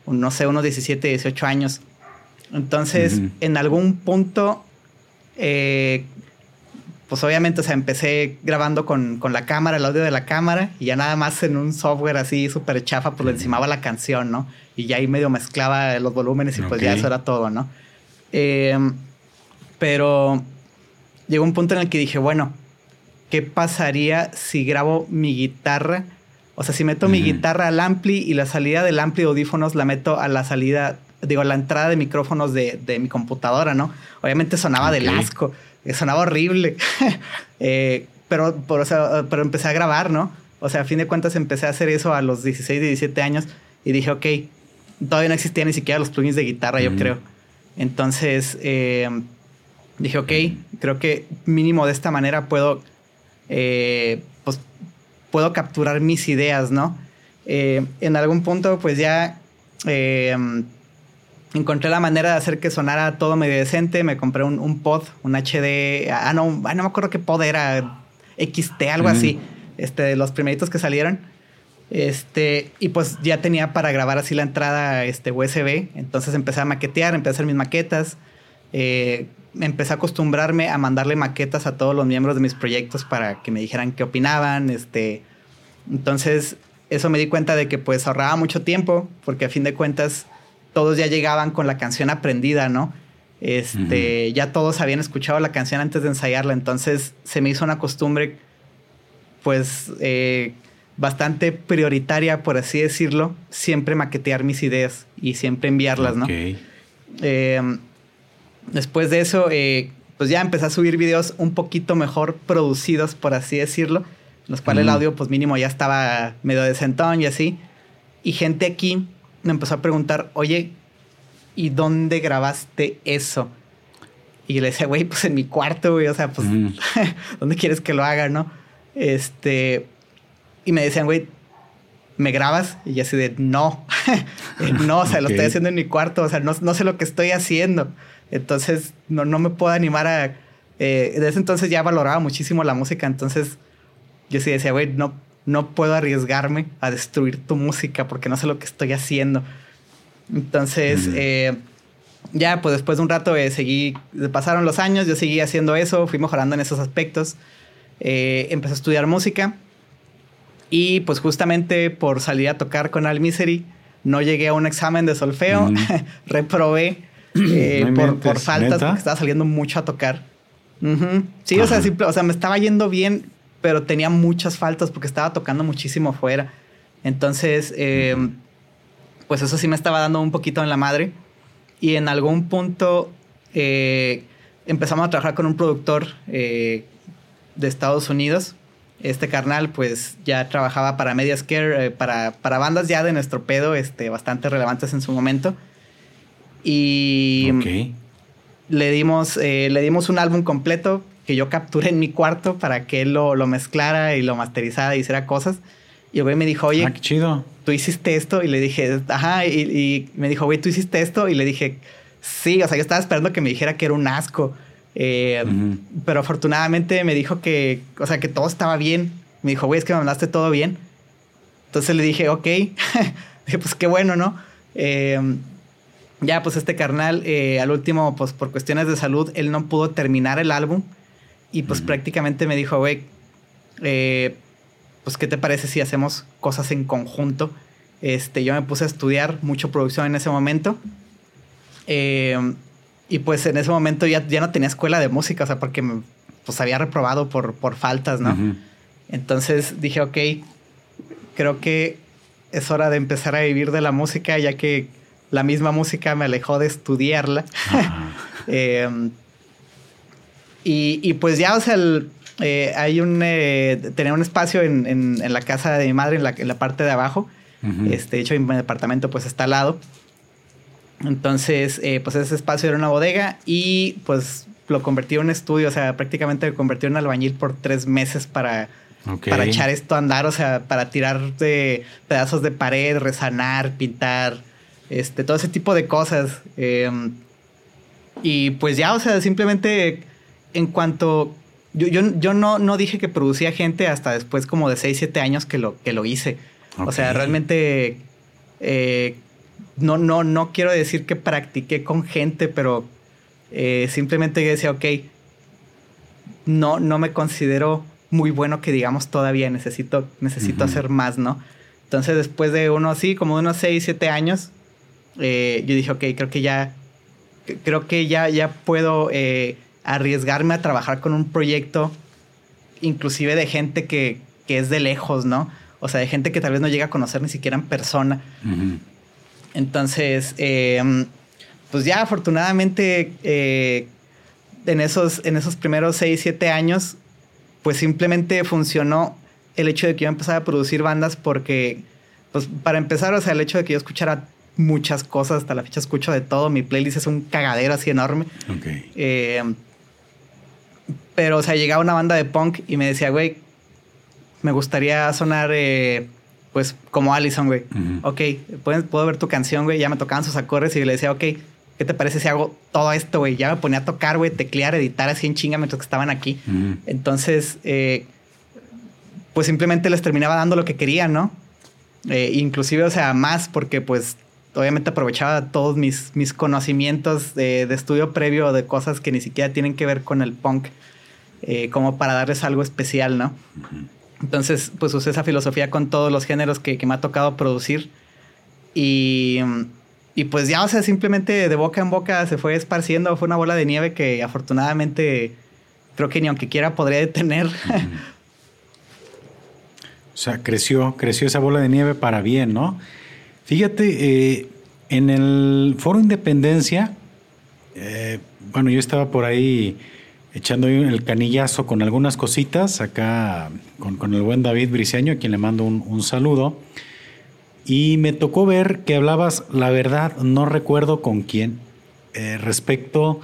S2: no sé, unos 17, 18 años. Entonces, en algún punto eh, pues obviamente, o sea, empecé grabando con, la cámara, el audio de la cámara, y ya nada más en un software así súper chafa, pues le encimaba la canción, ¿no? Y ya ahí medio mezclaba los volúmenes y pues ya eso era todo, ¿no? Eh, pero llegó un punto en el que dije, bueno, ¿qué pasaría si grabo mi guitarra? O sea, si meto mi guitarra al ampli y la salida del ampli de audífonos la meto a la salida digo, la entrada de micrófonos de, mi computadora, ¿no? Obviamente sonaba de asco, eh, sonaba horrible, eh, pero, pero empecé a grabar, ¿no? O sea, a fin de cuentas empecé a hacer eso a los 16, 17 años y dije, ok, todavía no existían ni siquiera los plugins de guitarra, yo creo. Entonces, eh, dije, ok, creo que mínimo de esta manera puedo, pues, puedo capturar mis ideas, ¿no? en algún punto, pues ya encontré la manera de hacer que sonara todo medio decente. Me compré un, pod, un HD. Ah, no, ah, no me acuerdo qué pod era. XT, algo así. Este, los primeritos que salieron. Este, y pues ya tenía para grabar así la entrada este, USB. Entonces empecé a maquetear, empecé a hacer mis maquetas. Eh, empecé a acostumbrarme a mandarle maquetas a todos los miembros de mis proyectos para que me dijeran qué opinaban. Este, entonces, eso me di cuenta de que pues ahorraba mucho tiempo, porque a fin de cuentas todos ya llegaban con la canción aprendida, ¿no? Este, ya todos habían escuchado la canción antes de ensayarla, entonces se me hizo una costumbre, pues, eh, bastante prioritaria, por así decirlo, siempre maquetear mis ideas y siempre enviarlas, ¿no? Em, después de eso, eh, pues ya empecé a subir videos un poquito mejor producidos, por así decirlo, los cuales el audio, pues mínimo, ya estaba medio decentón y así. Y gente aquí me empezó a preguntar, oye, ¿y dónde grabaste eso? Y le decía, güey, pues en mi cuarto, güey, o sea, pues, ¿dónde quieres que lo haga, no? Este, y me decían, güey, ¿me grabas? Y yo así de, no, no, o sea, lo estoy haciendo en mi cuarto, o sea, no, no sé lo que estoy haciendo. Entonces, no, no me puedo animar a... Eh, desde entonces ya valoraba muchísimo la música, entonces yo sí decía, güey, no, no puedo arriesgarme a destruir tu música porque no sé lo que estoy haciendo. Entonces, eh, ya, pues después de un rato eh, seguí, pasaron los años, yo seguí haciendo eso, fui mejorando en esos aspectos. Eh, empecé a estudiar música y pues justamente por salir a tocar con Al Misery, no llegué a un examen de solfeo, reprobé por, faltas porque estaba saliendo mucho a tocar. Sí, o sea, o sea, me estaba yendo bien, pero tenía muchas faltas porque estaba tocando muchísimo fuera. Entonces, em, pues eso sí me estaba dando un poquito en la madre. Y en algún punto eh, empezamos a trabajar con un productor eh, de Estados Unidos. Este carnal, pues ya trabajaba para Media Scare, eh, para, para, bandas ya de nuestro pedo, este, bastante relevantes en su momento. Y le, dimos, le dimos un álbum completo que yo capturé en mi cuarto para que él lo, lo mezclara y lo masterizara y hiciera cosas. Y el güey me dijo, oye,
S1: ah, qué chido.
S2: Tú hiciste esto y le dije, ajá, y, me dijo, güey, tú hiciste esto y le dije, sí, o sea, yo estaba esperando que me dijera que era un asco. Eh, pero afortunadamente me dijo que, o sea, que todo estaba bien. Me dijo, güey, es que me mandaste todo bien. Entonces le dije, ok, dije, pues qué bueno, ¿no? Eh, ya, pues este carnal, eh, al último, pues por cuestiones de salud, él no pudo terminar el álbum. Y pues prácticamente me dijo, güey, eh, pues ¿qué te parece si hacemos cosas en conjunto? Este, yo me puse a estudiar mucho producción en ese momento. Eh, y pues en ese momento ya, ya no tenía escuela de música, o sea, porque me, pues había reprobado por, por faltas, ¿no? Entonces dije, ok, creo que es hora de empezar a vivir de la música, ya que la misma música me alejó de estudiarla. eh, y, pues ya, o sea, eh, hay un... Eh, tenía un espacio en, en, la casa de mi madre, en la, en la parte de abajo. este, de hecho, mi departamento pues está al lado. Entonces, eh, pues ese espacio era una bodega y pues lo convertí en un estudio, o sea, prácticamente lo convertí en albañil por tres meses para, para echar esto a andar, o sea, para tirar de pedazos de pared, resanar, pintar, este, todo ese tipo de cosas. Em, y pues ya, o sea, simplemente en cuanto... Yo, yo, no, no dije que producía gente hasta después como de 6, 7 años que lo, que lo hice. O sea, realmente... Eh, no, no, no quiero decir que practiqué con gente, pero eh, simplemente decía, ok, no, no me considero muy bueno que digamos todavía, necesito, necesito hacer más, ¿no? Entonces después de uno así, como de unos 6, 7 años, eh, yo dije, ok, creo que ya, creo que ya, ya puedo arriesgarme a trabajar con un proyecto, inclusive de gente que, que, es de lejos, ¿no? O sea, de gente que tal vez no llega a conocer ni siquiera en persona. Entonces, em, pues ya afortunadamente eh, en, esos, en esos primeros 6, 7 años, pues simplemente funcionó el hecho de que yo empezara a producir bandas porque, pues para empezar, o sea, el hecho de que yo escuchara muchas cosas, hasta la fecha escucho de todo, mi playlist es un cagadero así enorme.
S1: Okay.
S2: Eh, pero, o sea, llegaba una banda de punk y me decía, güey, me gustaría sonar, eh, pues, como Allison, güey. Ok, puedo ver tu canción, güey. Ya me tocaban sus acordes y le decía, ok, ¿qué te parece si hago todo esto, güey? Ya me ponía a tocar, güey, teclear, editar así en chinga mientras que estaban aquí. Entonces, eh, pues simplemente les terminaba dando lo que querían, ¿no? Eh, inclusive, o sea, más porque pues obviamente aprovechaba todos mis, mis conocimientos de, de, estudio previo de cosas que ni siquiera tienen que ver con el punk. Eh, como para darles algo especial, ¿no? Entonces, pues usé esa filosofía con todos los géneros que, me ha tocado producir. Y, y, pues ya, o sea, simplemente de boca en boca se fue esparciendo. Fue una bola de nieve que afortunadamente creo que ni aunque quiera podría detener.
S1: O sea, creció, creció esa bola de nieve para bien, ¿no? Fíjate, eh, en el Foro Independencia, eh, bueno, yo estaba por ahí echando el canillazo con algunas cositas acá con, el buen David Briceño, a quien le mando un, saludo. Y me tocó ver que hablabas, la verdad, no recuerdo con quién, eh, respecto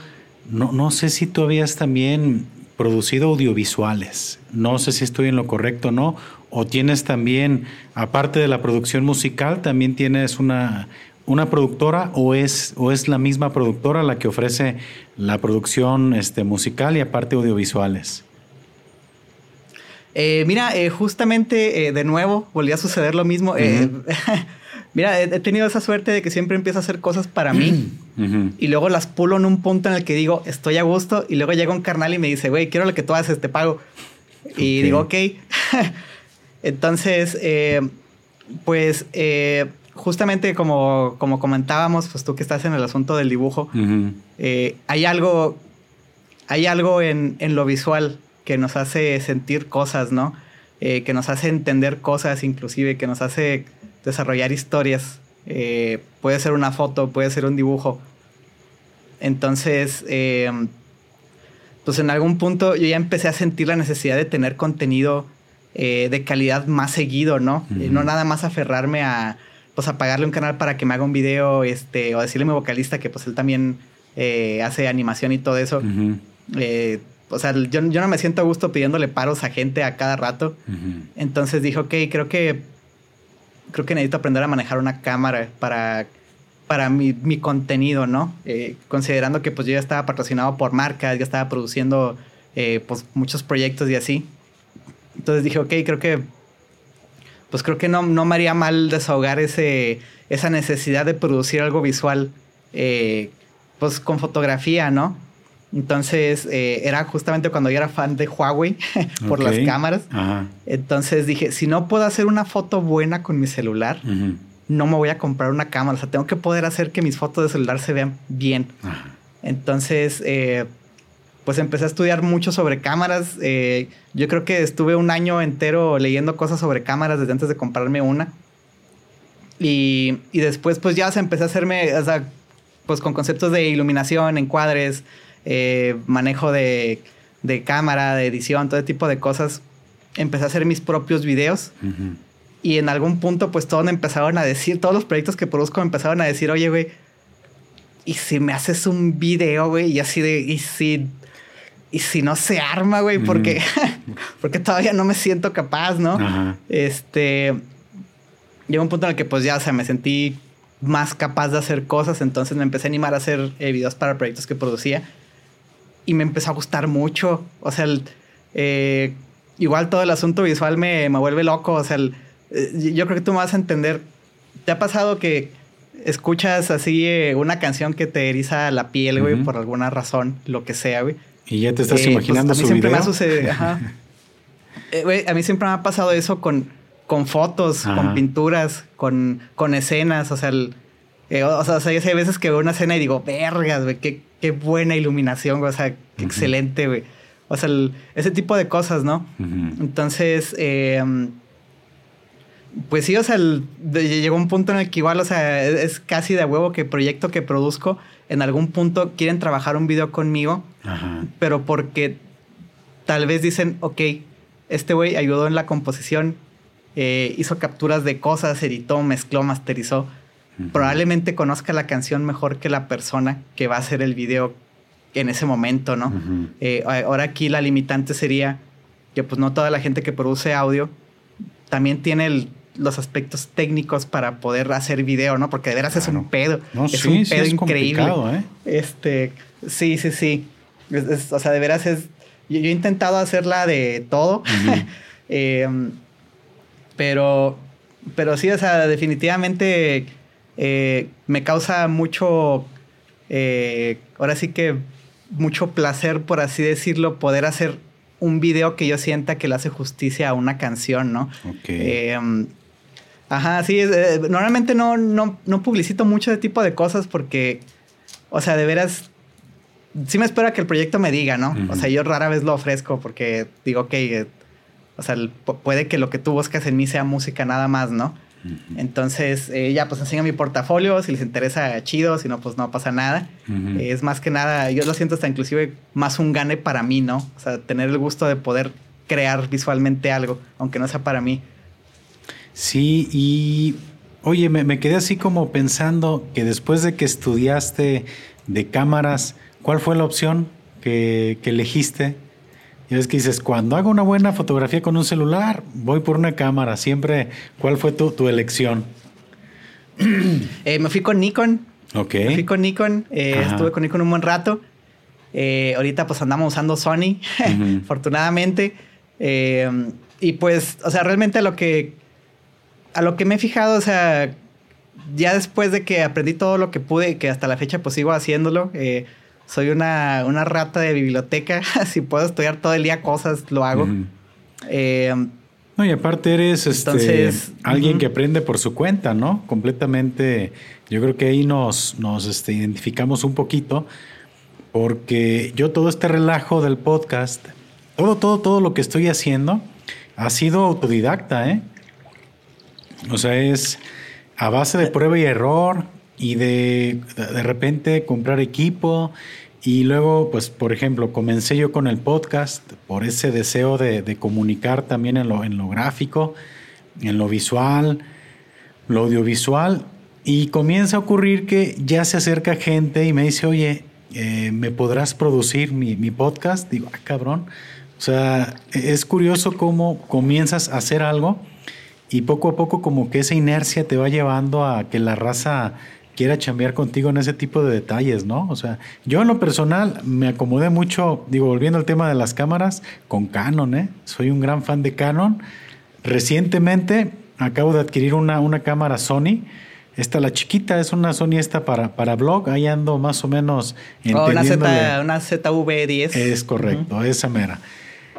S1: no, no sé si tú habías también producido audiovisuales. No sé si estoy en lo correcto o no. O tienes también, aparte de la producción musical, también tienes una, una productora o es, o es la misma productora la que ofrece la producción este, musical y aparte audiovisuales.
S2: Eh, mira, eh, justamente eh, de nuevo volvió a suceder lo mismo. mira, he, tenido esa suerte de que siempre empiezo a hacer cosas para mí y luego las pulo en un punto en el que digo, estoy a gusto y luego llega un carnal y me dice, güey, quiero lo que tú haces, te pago. Y digo, ok. Entonces, pues justamente como, como comentábamos, pues tú que estás en el asunto del dibujo, hay algo, hay algo en, en lo visual que nos hace sentir cosas, ¿no? Eh, que nos hace entender cosas, inclusive, que nos hace desarrollar historias. Eh, puede ser una foto, puede ser un dibujo. Entonces, pues en algún punto yo ya empecé a sentir la necesidad de tener contenido eh, de calidad más seguido, ¿no? no nada más aferrarme a, pues, a pagarle un canal para que me haga un video, este, o decirle a mi vocalista que pues él también hace animación y todo eso o sea, yo, no me siento a gusto pidiéndole paros a gente a cada rato. Entonces dije, ok, creo que creo que necesito aprender a manejar una cámara para, para mi, contenido, ¿no? Eh, considerando que pues yo ya estaba patrocinado por marcas, ya estaba produciendo eh, pues muchos proyectos y así. Entonces dije, ok, creo que pues creo que no, no me haría mal desahogar ese, esa necesidad de producir algo visual eh, pues con fotografía, ¿no? Entonces, eh, era justamente cuando yo era fan de Huawei por las cámaras. Entonces dije, si no puedo hacer una foto buena con mi celular, no me voy a comprar una cámara. O sea, tengo que poder hacer que mis fotos de celular se vean bien. Entonces, eh, pues empecé a estudiar mucho sobre cámaras. Eh, yo creo que estuve un año entero leyendo cosas sobre cámaras desde antes de comprarme una. Y, y después, pues ya se empecé a hacerme, o sea, pues con conceptos de iluminación, encuadres, eh, manejo de, cámara, de edición, todo tipo de cosas, empecé a hacer mis propios videos. Y en algún punto, pues todos me empezaron a decir, todos los proyectos que produzco me empezaron a decir, oye, güey, ¿y si me haces un video, güey? Y así de, ¿y si, y si no se arma, güey? Porque, porque todavía no me siento capaz, ¿no? Este, llegó un punto en el que pues ya, o sea, me sentí más capaz de hacer cosas, entonces me empecé a animar a hacer eh, videos para proyectos que producía y me empezó a gustar mucho. O sea, eh, igual todo el asunto visual me, me vuelve loco. O sea, eh, yo creo que tú me vas a entender. ¿Te ha pasado que escuchas así eh, una canción que te eriza la piel, güey, por alguna razón, lo que sea, güey?
S1: Y ya te estás pues, imaginando a mí siempre
S2: me ha sucedido, ajá. a mí siempre me ha pasado eso con, con fotos, con pinturas, con, con escenas. O sea, o sea, hay veces que veo una escena y digo, vergas, güey, qué, qué buena iluminación, o sea, qué excelente, güey. O sea, ese tipo de cosas, ¿no? Entonces, em, pues sí, o sea, llegó un punto en el que igual, o sea, es, casi de huevo que proyecto que produzco, en algún punto quieren trabajar un video conmigo, pero porque tal vez dicen, ok, este güey ayudó en la composición, eh, hizo capturas de cosas, editó, mezcló, masterizó. Probablemente conozca la canción mejor que la persona que va a hacer el video en ese momento, ¿no? Eh, ahora aquí la limitante sería que pues no toda la gente que produce audio también tiene los aspectos técnicos para poder hacer video, ¿no? Porque de veras es un pedo. es un pedo increíble. ¿eh? Este, sí, sí, sí. o sea, de veras es. Yo, he intentado hacerla de todo. Em, pero. Pero sí, o sea, definitivamente eh, me causa mucho, eh, ahora sí que mucho placer, por así decirlo, poder hacer un video que yo sienta que le hace justicia a una canción, ¿no? Em, ajá, sí, eh, normalmente no, no, no publicito mucho de tipo de cosas porque, o sea, de veras, sí me espero que el proyecto me diga, ¿no? O sea, yo rara vez lo ofrezco porque digo, que o sea, puede que lo que tú buscas en mí sea música nada más, ¿no? Entonces, eh, ya pues enseño mi portafolio, si les interesa, chido, si no, pues no pasa nada. es más que nada, yo lo siento hasta inclusive más un gane para mí, ¿no? O sea, tener el gusto de poder crear visualmente algo, aunque no sea para mí.
S1: Sí, y Oye, me, quedé así como pensando que después de que estudiaste de cámaras, ¿cuál fue la opción que, elegiste? Y es que dices, cuando hago una buena fotografía con un celular, voy por una cámara. Siempre, ¿cuál fue tu, elección?
S2: Eh, me fui con Nikon.
S1: Ok.
S2: Me fui con Nikon. Eh, estuve con Nikon un buen rato. Eh, ahorita pues andamos usando Sony, afortunadamente. y pues, o sea, realmente lo que a lo que me he fijado, o sea, ya después de que aprendí todo lo que pude y que hasta la fecha pues sigo haciéndolo, eh, soy una, una, rata de biblioteca. si puedo estudiar todo el día cosas, lo hago.
S1: Eh, no, y aparte eres este, alguien que aprende por su cuenta, ¿no? Completamente. Yo creo que ahí nos, nos este, identificamos un poquito. Porque yo todo este relajo del podcast, todo, todo, todo lo que estoy haciendo ha sido autodidacta, ¿eh? O sea, es a base de prueba y error y de de repente comprar equipo. Y luego, pues, por ejemplo, comencé yo con el podcast por ese deseo de, comunicar también en lo, en lo gráfico, en lo visual, lo audiovisual. Y comienza a ocurrir que ya se acerca gente y me dice, oye, eh, ¿me podrás producir mi, mi, podcast? Digo, ah, cabrón. O sea, es curioso cómo comienzas a hacer algo y poco a poco como que esa inercia te va llevando a que la raza quiera chambear contigo en ese tipo de detalles, ¿no? O sea, yo en lo personal me acomodé mucho, digo, volviendo al tema de las cámaras, con Canon, ¿eh? Soy un gran fan de Canon. Recientemente acabo de adquirir una, una cámara Sony. Esta, la chiquita, es una Sony esta para, para blog. Ahí ando más o menos
S2: entendiendo. Oh, una, ZV-10.
S1: Es correcto, esa mera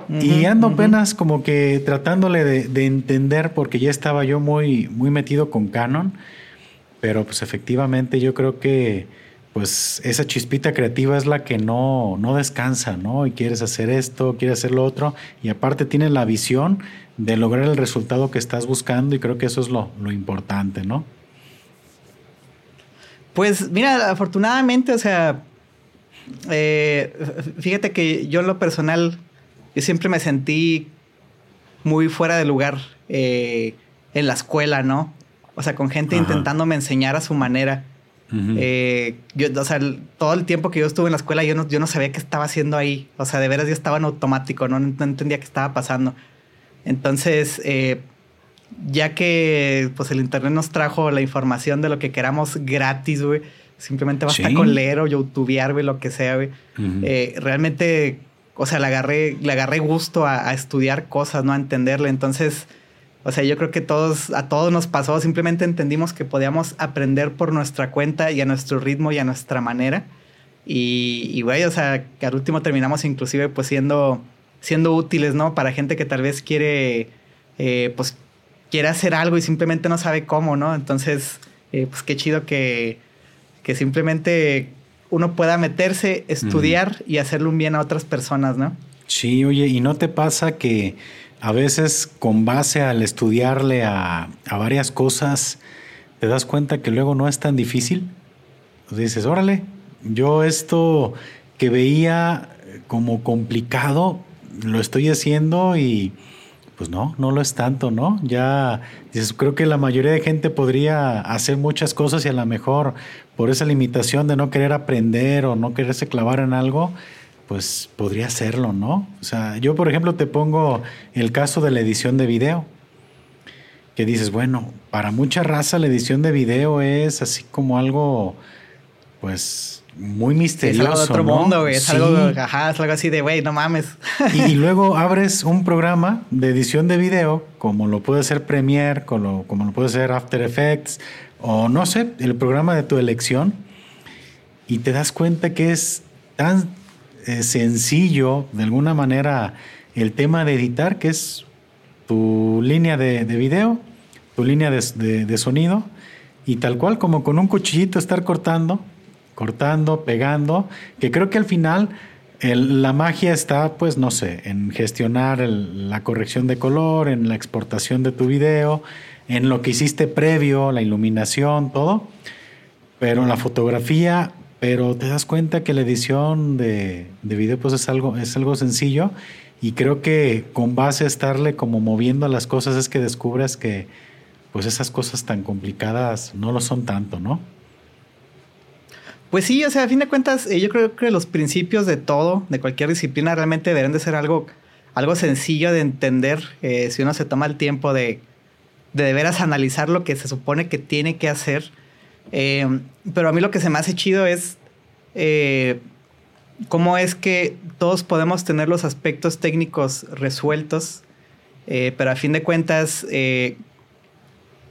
S1: y ando apenas como que tratándole de, entender, porque ya estaba yo muy, muy metido con Canon, pero pues efectivamente yo creo que pues esa chispita creativa es la que no, no descansa, ¿no? Y quieres hacer esto, quieres hacer lo otro, y aparte tienes la visión de lograr el resultado que estás buscando, y creo que eso es lo, lo importante, ¿no?
S2: Pues mira, afortunadamente, o sea, eh, fíjate que yo en lo personal yo siempre me sentí muy fuera de lugar eh, en la escuela, ¿no? O sea, con gente intentándome enseñar a su manera. Eh, yo, o sea, todo el tiempo que yo estuve en la escuela, yo no, yo no sabía qué estaba haciendo ahí. O sea, de veras yo estaba en automático, no, no entendía qué estaba pasando. Entonces, eh, ya que pues el internet nos trajo la información de lo que queramos gratis, güey. Simplemente basta con leer o youtubear, güey, lo que sea, güey. realmente o sea, le agarré, le agarré gusto a, estudiar cosas, ¿no? A entenderle. Entonces, o sea, yo creo que todos, a todos nos pasó, simplemente entendimos que podíamos aprender por nuestra cuenta y a nuestro ritmo y a nuestra manera. Y, güey, o sea, que al último terminamos inclusive pues siendo, siendo útiles, ¿no? Para gente que tal vez quiere, eh, pues, quiere hacer algo y simplemente no sabe cómo, ¿no? Entonces, eh, pues qué chido que, que simplemente uno pueda meterse, estudiar y hacerle un bien a otras personas, ¿no?
S1: Sí, oye, ¿y no te pasa que a veces con base al estudiarle a, varias cosas, te das cuenta que luego no es tan difícil? Pues dices, órale, yo esto que veía como complicado, lo estoy haciendo y pues no, no lo es tanto, ¿no? Ya dices, creo que la mayoría de gente podría hacer muchas cosas y a lo mejor por esa limitación de no querer aprender o no quererse clavar en algo, pues podría hacerlo, ¿no? O sea, yo por ejemplo te pongo el caso de la edición de video, que dices, bueno, para mucha raza la edición de video es así como algo, pues muy misterioso. Es algo de
S2: otro mundo, güey. Es, algo, ajá, es algo así de, güey, no mames.
S1: Y, luego abres un programa de edición de video, como lo puede ser Premiere, como como lo puede ser After Effects, o no sé, el programa de tu elección y te das cuenta que es tan eh, sencillo, de alguna manera, el tema de editar, que es tu línea de, video, tu línea de, sonido, y tal cual como con un cuchillito estar cortando, cortando, pegando, que creo que al final la magia está, pues, no sé, en gestionar la corrección de color, en la exportación de tu video, en lo que hiciste previo, la iluminación, todo, pero la fotografía, pero te das cuenta que la edición de, de video pues es algo, es algo sencillo y creo que con base a estarle como moviendo las cosas es que descubres que pues esas cosas tan complicadas no lo son tanto, ¿no?
S2: Pues sí, o sea, a fin de cuentas, eh, yo creo que los principios de todo, de cualquier disciplina, realmente deberían de ser algo, algo sencillo de entender eh, si uno se toma el tiempo de, de, veras analizar lo que se supone que tiene que hacer. Eh, pero a mí lo que se me hace chido es cómo es que todos podemos tener los aspectos técnicos resueltos, pero a fin de cuentas,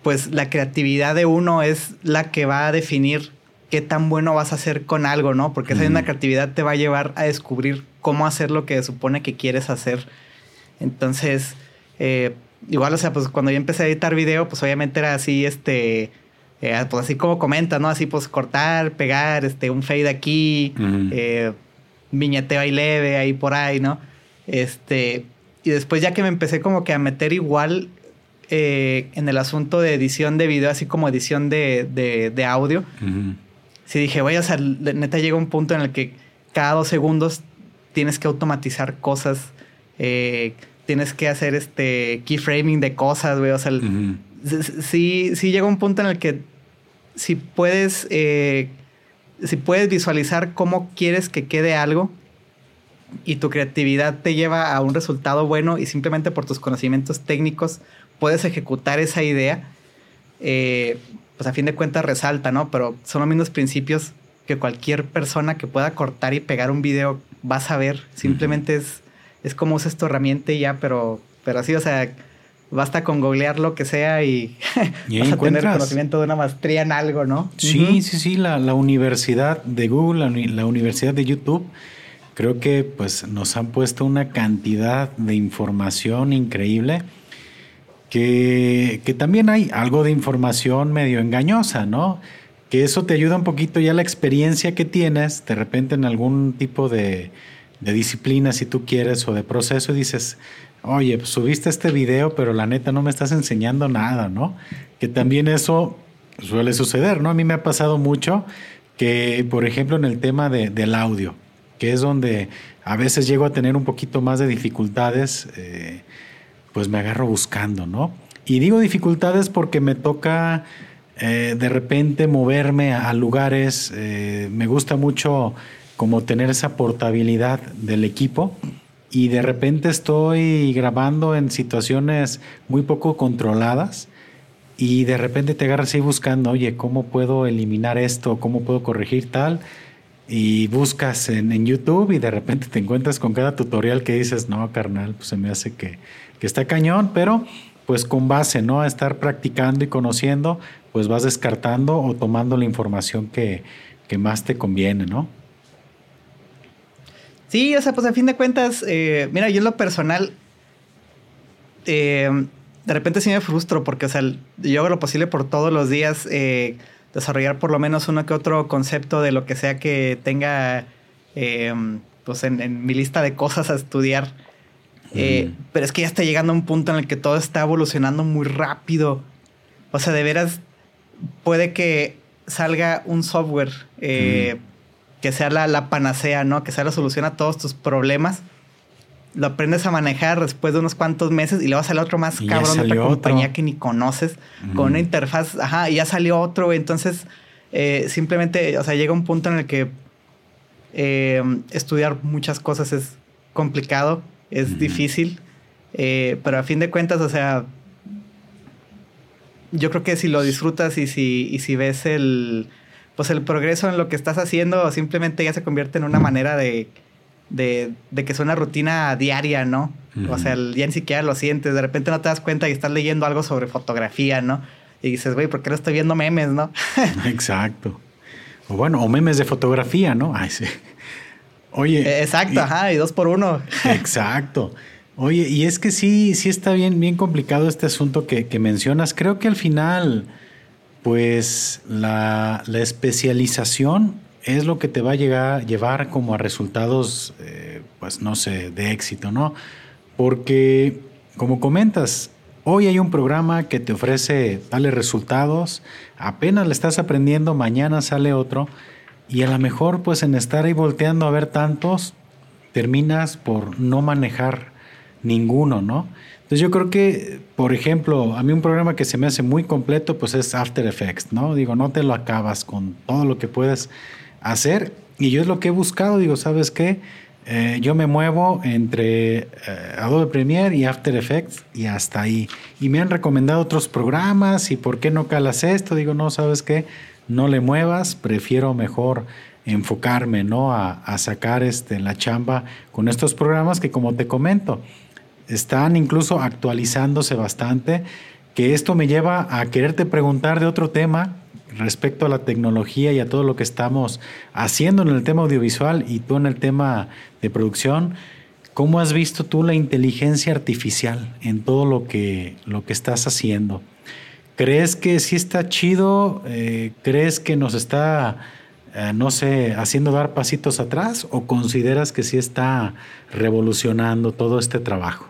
S2: pues la creatividad de uno es la que va a definir qué tan bueno vas a hacer con algo, ¿no? Porque esa misma creatividad te va a llevar a descubrir cómo hacer lo que supone que quieres hacer. Entonces, eh, igual, o sea, pues cuando yo empecé a editar video, pues obviamente era así, este, eh, pues así como comenta, ¿no? Así pues cortar, pegar, este, un fade aquí, eh, viñeteo ahí leve, ahí por ahí, ¿no? Este, y después ya que me empecé como que a meter igual en el asunto de edición de video, así como edición de, de, audio, si dije, güey, o sea, neta llega un punto en el que cada dos segundos tienes que automatizar cosas, eh, tienes que hacer este keyframing de cosas, güey, o sea, sí, sí llega un punto en el que si puedes, eh, si puedes visualizar cómo quieres que quede algo y tu creatividad te lleva a un resultado bueno y simplemente por tus conocimientos técnicos puedes ejecutar esa idea, eh, pues a fin de cuentas resalta, ¿no? Pero son los mismos principios que cualquier persona que pueda cortar y pegar un video va a saber. Simplemente es, es como usas tu herramienta y ya, pero, pero así, o sea, basta con googlear lo que sea y, vas a tener conocimiento de una maestría en algo, ¿no?
S1: Sí, sí, sí, la, universidad de Google, la, la, universidad de YouTube, creo que pues nos han puesto una cantidad de información increíble que, también hay algo de información medio engañosa, ¿no? Que eso te ayuda un poquito ya la experiencia que tienes, de repente en algún tipo de, disciplina, si tú quieres, o de proceso, y dices, oye, pues subiste este video, pero la neta no me estás enseñando nada, ¿no? Que también eso suele suceder, ¿no? A mí me ha pasado mucho que, por ejemplo, en el tema del audio, que es donde a veces llego a tener un poquito más de dificultades. Eh, pues me agarro buscando, ¿no? Y digo dificultades porque me toca eh, de repente moverme a, lugares, eh, me gusta mucho como tener esa portabilidad del equipo y de repente estoy grabando en situaciones muy poco controladas y de repente te agarras ahí buscando, oye, ¿cómo puedo eliminar esto? ¿Cómo puedo corregir tal? Y buscas en, YouTube y de repente te encuentras con cada tutorial que dices, no, carnal, pues se me hace que que está cañón, pero pues con base, ¿no? A estar practicando y conociendo, pues vas descartando o tomando la información que, más te conviene, ¿no?
S2: Sí, o sea, pues a fin de cuentas, eh, mira, yo en lo personal, eh, de repente sí me frustro porque, o sea, yo hago lo posible por todos los días eh, desarrollar por lo menos uno que otro concepto de lo que sea que tenga, pues en, en, mi lista de cosas a estudiar. Pero es que ya está llegando a un punto en el que todo está evolucionando muy rápido. O sea, de veras, puede que salga un software eh, que sea la, panacea, ¿no? Que sea la solución a todos tus problemas. Lo aprendes a manejar después de unos cuantos meses y le va a salir otro más cabrón de otra compañía que ni conoces, con una interfaz, ajá, y ya salió otro, Entonces, eh, simplemente, o sea, llega un punto en el que estudiar muchas cosas es complicado es difícil, eh, pero a fin de cuentas, o sea, yo creo que si lo disfrutas y si, y si ves el, pues el progreso en lo que estás haciendo, simplemente ya se convierte en una manera de, de, de que es una rutina diaria, ¿no? O sea, ya ni siquiera lo sientes, de repente no te das cuenta y estás leyendo algo sobre fotografía, ¿no? Y dices, güey, ¿por qué no estoy viendo memes, no?
S1: Exacto. O bueno, o memes de fotografía, ¿no? Ay, sí.
S2: Oye. Eh, exacto, ajá, y dos por uno.
S1: Exacto. Oye, y es que sí, sí está bien, bien complicado este asunto que, mencionas. Creo que al final, pues, la, especialización es lo que te va a llegar, llevar como a resultados, eh, pues, no sé, de éxito, ¿no? Porque, como comentas, hoy hay un programa que te ofrece tales resultados, apenas le estás aprendiendo, mañana sale otro y a lo mejor pues en estar ahí volteando a ver tantos, terminas por no manejar ninguno, ¿no? Entonces yo creo que, por ejemplo, a mí un programa que se me hace muy completo, pues es After Effects, ¿no? Digo, no te lo acabas con todo lo que puedes hacer. Y yo es lo que he buscado, digo, ¿sabes qué? Eh, yo me muevo entre eh, Adobe Premiere y After Effects y hasta ahí. Y me han recomendado otros programas y por qué no calas esto. Digo, no, ¿sabes qué? No le muevas, prefiero mejor enfocarme, ¿no? A, a sacar este, la chamba con estos programas que como te comento, están incluso actualizándose bastante, que esto me lleva a quererte preguntar de otro tema respecto a la tecnología y a todo lo que estamos haciendo en el tema audiovisual y tú en el tema de producción. ¿Cómo has visto tú la inteligencia artificial en todo lo que, lo que estás haciendo? ¿Crees que sí está chido? Eh, ¿Crees que nos está, eh, no sé, haciendo dar pasitos atrás? ¿O consideras que sí está revolucionando todo este trabajo?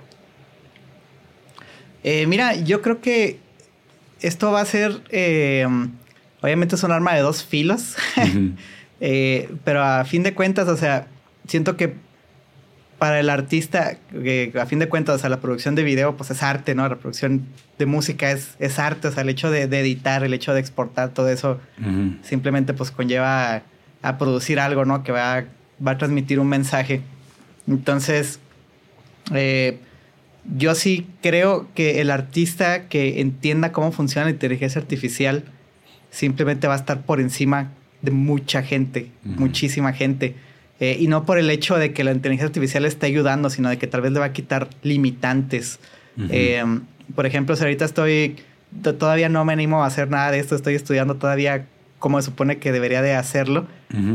S2: Eh, mira, yo creo que esto va a ser, eh, obviamente es un arma de dos filos, eh, pero a fin de cuentas, o sea, siento que para el artista, a fin de cuentas, o sea, la producción de video, pues es arte, ¿no? La producción de música es, es arte, o sea, el hecho de, editar, el hecho de exportar todo eso, simplemente pues conlleva a, producir algo, ¿no? Que va, va a transmitir un mensaje. Entonces, eh, yo sí creo que el artista que entienda cómo funciona la inteligencia artificial simplemente va a estar por encima de mucha gente, muchísima gente. Eh, y no por el hecho de que la inteligencia artificial esté ayudando, sino de que tal vez le va a quitar limitantes. Eh, por ejemplo, si ahorita estoy, todavía no me animo a hacer nada de esto, estoy estudiando todavía cómo se supone que debería de hacerlo.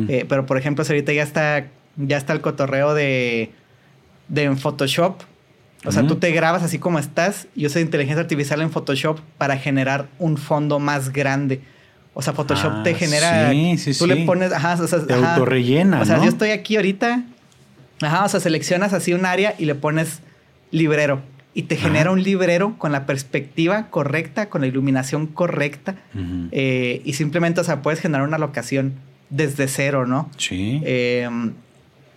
S2: Eh, pero por ejemplo, si ahorita ya está, ya está el cotorreo de, de Photoshop, o sea, tú te grabas así como estás y usas inteligencia artificial en Photoshop para generar un fondo más grande. O sea, Photoshop te ah, genera. Sí, sí, tú le pones. Ajá, o sea,
S1: te autorrellena.
S2: O sea, yo estoy aquí ahorita. Ajá, o sea, seleccionas así un área y le pones librero. Y te genera un librero con la perspectiva correcta, con la iluminación correcta. Eh, y simplemente, o sea, puedes generar una locación desde cero, ¿no?
S1: Sí.
S2: Em,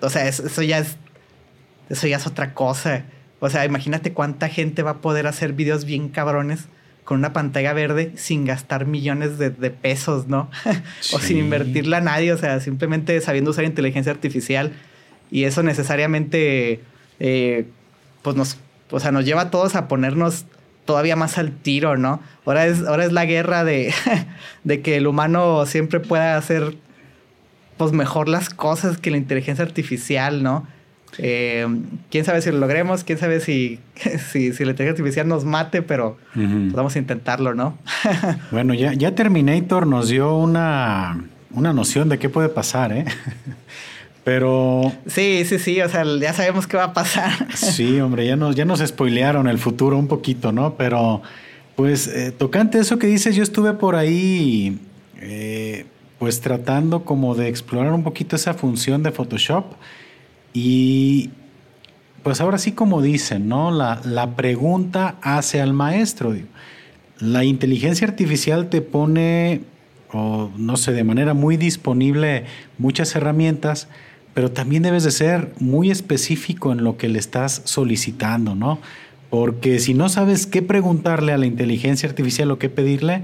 S2: o sea, eso ya es. Eso ya es otra cosa. O sea, imagínate cuánta gente va a poder hacer videos bien cabrones con una pantalla verde sin gastar millones de, pesos, ¿no? o sin invertirla a nadie, o sea, simplemente sabiendo usar inteligencia artificial. Y eso necesariamente, eh, pues nos, o sea, nos lleva a todos a ponernos todavía más al tiro, ¿no? Ahora es, ahora es la guerra de, de que el humano siempre pueda hacer, pues, mejor las cosas que la inteligencia artificial, ¿no? Eh, quién sabe si lo logremos, quién sabe si, si, si la inteligencia artificial nos mate, pero pues vamos a intentarlo, ¿no?
S1: bueno, ya, ya Terminator nos dio una, una noción de qué puede pasar, ¿eh? Pero.
S2: Sí, sí, sí. O sea, ya sabemos qué va a pasar.
S1: sí, hombre, ya nos, ya nos spoilearon el futuro un poquito, ¿no? Pero, pues, eh, tocante eso que dices, yo estuve por ahí, eh, pues, tratando como de explorar un poquito esa función de Photoshop. Y pues ahora sí como dicen, ¿no? La, la pregunta hace al maestro. La inteligencia artificial te pone, o no sé, de manera muy disponible muchas herramientas, pero también debes de ser muy específico en lo que le estás solicitando, ¿no? Porque si no sabes qué preguntarle a la inteligencia artificial o qué pedirle,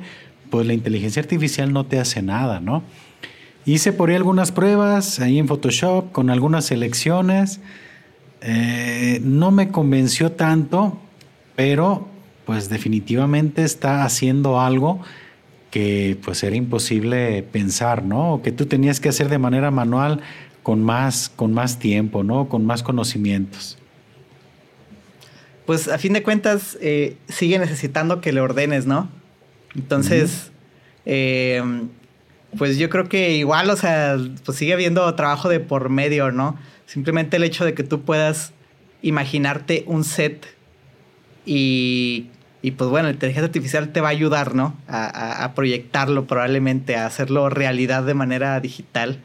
S1: pues la inteligencia artificial no te hace nada, ¿no? Hice por ahí algunas pruebas ahí en Photoshop con algunas selecciones. Eh, no me convenció tanto, pero pues definitivamente está haciendo algo que pues era imposible pensar, ¿no? O que tú tenías que hacer de manera manual con más, con más tiempo, ¿no? Con más conocimientos.
S2: Pues a fin de cuentas eh, sigue necesitando que le ordenes, ¿no? Entonces, pues yo creo que igual, o sea, pues sigue habiendo trabajo de por medio, ¿no? Simplemente el hecho de que tú puedas imaginarte un set y, y pues bueno, la inteligencia artificial te va a ayudar, ¿no? A, proyectarlo probablemente, a hacerlo realidad de manera digital.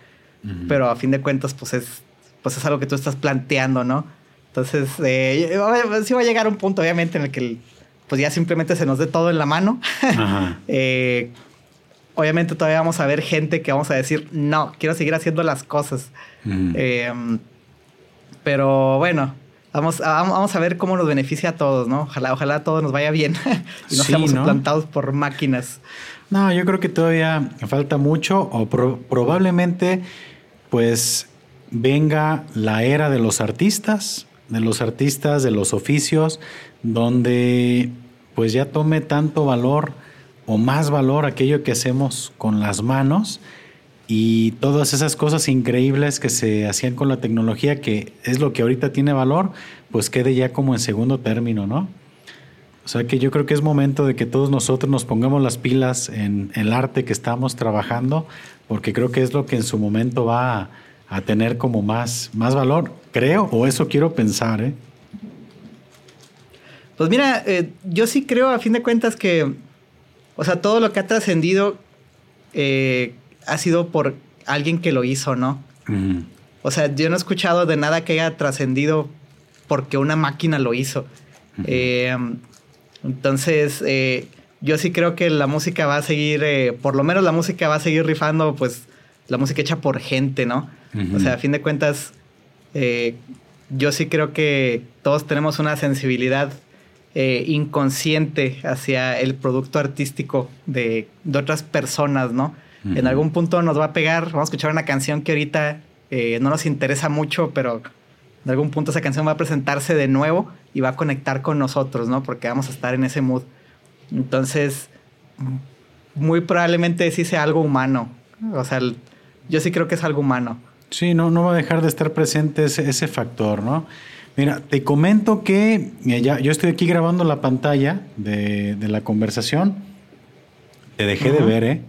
S2: Pero a fin de cuentas, pues es, pues es algo que tú estás planteando, ¿no? Entonces, eh, sí va a llegar un punto, obviamente, en el que pues ya simplemente se nos dé todo en la mano. eh, obviamente todavía vamos a ver gente que vamos a decir, no, quiero seguir haciendo las cosas. Eh, pero bueno, vamos, a, vamos a ver cómo nos beneficia a todos, ¿no? Ojalá, ojalá todo nos vaya bien y no seamos suplantados por máquinas.
S1: No, yo creo que todavía falta mucho o probablemente pues venga la era de los artistas, de los artistas, de los oficios, donde pues ya tome tanto valor o más valor aquello que hacemos con las manos y todas esas cosas increíbles que se hacían con la tecnología, que es lo que ahorita tiene valor, pues quede ya como en segundo término, ¿no? O sea que yo creo que es momento de que todos nosotros nos pongamos las pilas en, el arte que estamos trabajando, porque creo que es lo que en su momento va a, tener como más, más valor, creo, o eso quiero pensar, ¿eh?
S2: Pues mira, eh, yo sí creo a fin de cuentas que, o sea, todo lo que ha trascendido eh, ha sido por alguien que lo hizo, ¿no? O sea, yo no he escuchado de nada que haya trascendido porque una máquina lo hizo. Eh, entonces, eh, yo sí creo que la música va a seguir, por lo menos la música va a seguir rifando, pues, la música hecha por gente, ¿no? O sea, a fin de cuentas, yo sí creo que todos tenemos una sensibilidad inconsciente hacia el producto artístico de, de otras personas, ¿no? En algún punto nos va a pegar, vamos a escuchar una canción que ahorita eh, no nos interesa mucho, pero en algún punto esa canción va a presentarse de nuevo y va a conectar con nosotros, ¿no? Porque vamos a estar en ese mood. Entonces, muy probablemente sí sea algo humano. O sea, yo sí creo que es algo humano.
S1: Sí, no, no va a dejar de estar presente ese, factor, ¿no? Mira, te comento que ya, yo estoy aquí grabando la pantalla de, la conversación. Te dejé de ver, ¿eh?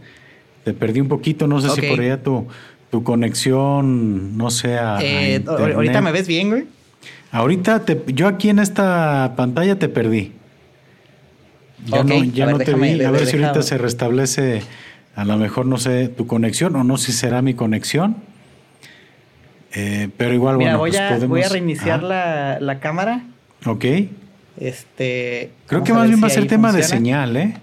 S1: Te perdí un poquito, no sé si por allá tu, tu conexión no sea.
S2: Eh, ahorita me ves bien, güey.
S1: Ahorita te, yo aquí en esta pantalla te perdí. Ya no, ya no te vi. A ver si ahorita se restablece, a lo mejor, no sé, tu conexión o no sé si será mi conexión. Eh, pero igual, bueno,
S2: voy, pues a, podemos... voy a reiniciar la, la, cámara.
S1: Ok.
S2: Este.
S1: Creo que más bien va a ser tema de señal, ¿eh?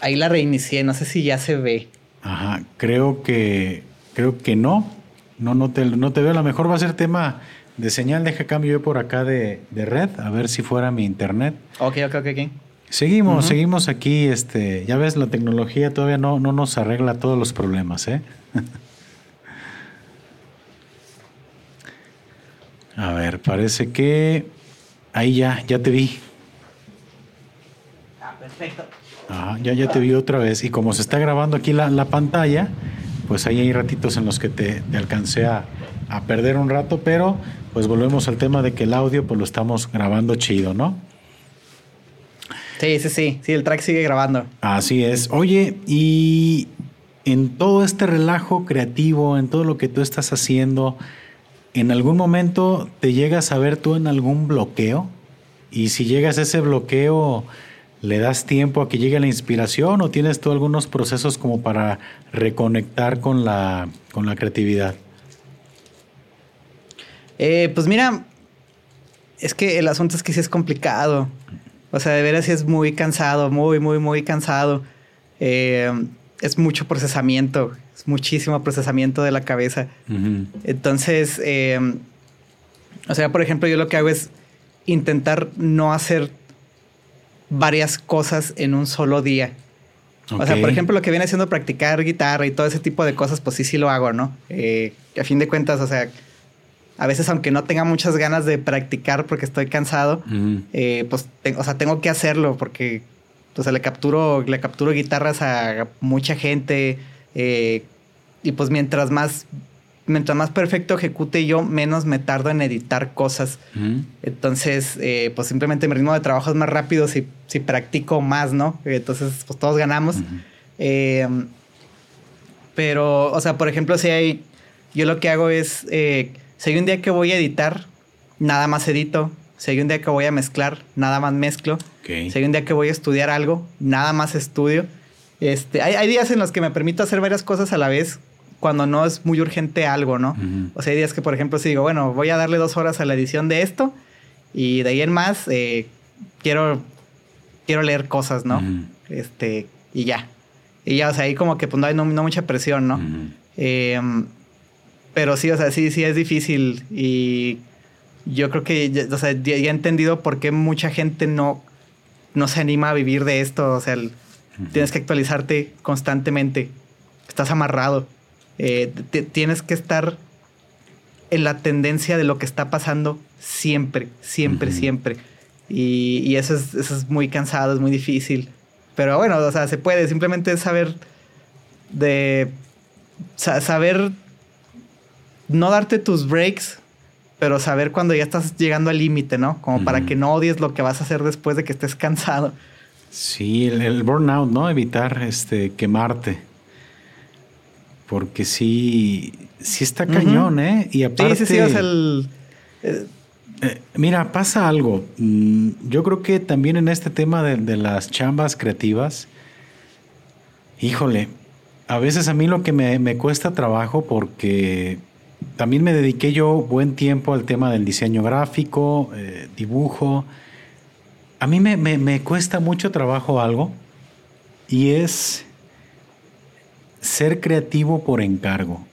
S2: Ahí la reinicié, no sé si ya se ve.
S1: Ajá, creo que creo que no. No, no te, no te veo. A lo mejor va a ser tema de señal. Deja cambio yo por acá de, red, a ver si fuera mi internet.
S2: Ok, ok, ok,
S1: Seguimos, seguimos aquí. Este, ya ves, la tecnología todavía no, no nos arregla todos los problemas, ¿eh? a ver, parece que ahí ya, ya te vi.
S2: Ah, perfecto
S1: ya, ya te vi otra vez. Y como se está grabando aquí la, la pantalla, pues ahí hay ratitos en los que te, alcancé a, a, perder un rato, pero pues volvemos al tema de que el audio pues lo estamos grabando chido, ¿no?
S2: Sí, sí, sí, sí, el track sigue grabando.
S1: Así es. Oye, y en todo este relajo creativo, en todo lo que tú estás haciendo, ¿en algún momento te llegas a ver tú en algún bloqueo? Y si llegas a ese bloqueo, ¿Le das tiempo a que llegue la inspiración o tienes tú algunos procesos como para reconectar con la, con la creatividad?
S2: Eh, pues mira, es que el asunto es que sí es complicado. O sea, de veras sí es muy cansado, muy, muy, muy cansado. Eh, es mucho procesamiento, es muchísimo procesamiento de la cabeza. Entonces, eh, o sea, por ejemplo, yo lo que hago es intentar no hacer varias cosas en un solo día. O sea, por ejemplo, lo que viene haciendo practicar guitarra y todo ese tipo de cosas, pues sí, sí lo hago, ¿no? Eh, a fin de cuentas, o sea, a veces aunque no tenga muchas ganas de practicar porque estoy cansado, eh, pues, o sea, tengo que hacerlo porque, sea, le capturo, le capturo guitarras a mucha gente eh, y pues mientras más mientras más perfecto ejecute yo, menos me tardo en editar cosas. Entonces, eh, pues simplemente mi ritmo de trabajo es más rápido si, si practico más, ¿no? Entonces, pues todos ganamos. Pero, o sea, por ejemplo, si hay, yo lo que hago es, si hay un día que voy a editar, nada más edito. Si hay un día que voy a mezclar, nada más mezclo. Si hay un día que voy a estudiar algo, nada más estudio. Este, hay, hay días en los que me permito hacer varias cosas a la vez, cuando no es muy urgente algo, ¿no? O sea, hay días que, por ejemplo, si digo, bueno, voy a darle dos horas a la edición de esto y de ahí en más eh, quiero, quiero leer cosas, ¿no? Este, y ya. Y ya, o sea, ahí como que pues no hay no, mucha presión, ¿no? Pero sí, o sea, sí, sí es difícil. Y yo creo que, ya, o sea, ya, he entendido por qué mucha gente no, no se anima a vivir de esto. O sea, tienes que actualizarte constantemente. Estás amarrado. Eh, tienes que estar en la tendencia de lo que está pasando siempre, siempre, siempre. Y, eso, es, eso es muy cansado, es muy difícil. Pero bueno, o sea, se puede. Simplemente saber de... saber no darte tus breaks, pero saber cuando ya estás llegando al límite, ¿no? Como para que no odies lo que vas a hacer después de que estés cansado.
S1: Sí, el, burnout, ¿no? Evitar este quemarte. Porque sí, sí está cañón, ¿eh? Y aparte. Sí, sí, sí, es el. Eh, eh, mira, pasa algo. Mm, yo creo que también en este tema de, las chambas creativas, híjole, a veces a mí lo que me, cuesta trabajo porque también me dediqué yo buen tiempo al tema del diseño gráfico, eh, dibujo. A mí me, me, cuesta mucho trabajo algo y es ser creativo por encargo.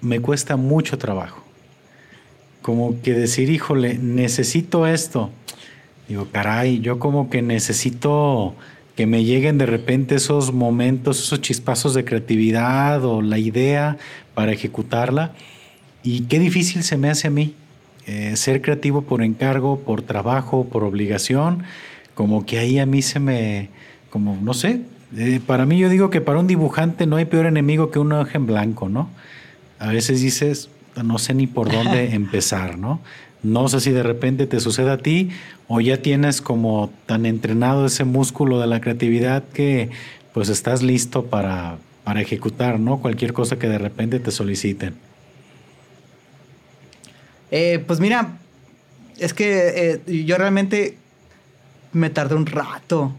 S1: Me cuesta mucho trabajo como que decir, híjole, necesito esto. Digo, caray, yo como que necesito que me lleguen de repente esos momentos, esos chispazos de creatividad o la idea para ejecutarla. Y qué difícil se me hace a mí eh, ser creativo por encargo, por trabajo, por obligación. Como que ahí a mí se me, como, no sé, eh, para mí yo digo que para un dibujante no hay peor enemigo que un hoja en blanco, ¿no? A veces dices, no sé ni por dónde empezar, ¿no? No sé si de repente te sucede a ti o ya tienes como tan entrenado ese músculo de la creatividad que pues estás listo para, para ejecutar, ¿no? Cualquier cosa que de repente te soliciten.
S2: Eh, pues mira, es que eh, yo realmente me tardé un rato.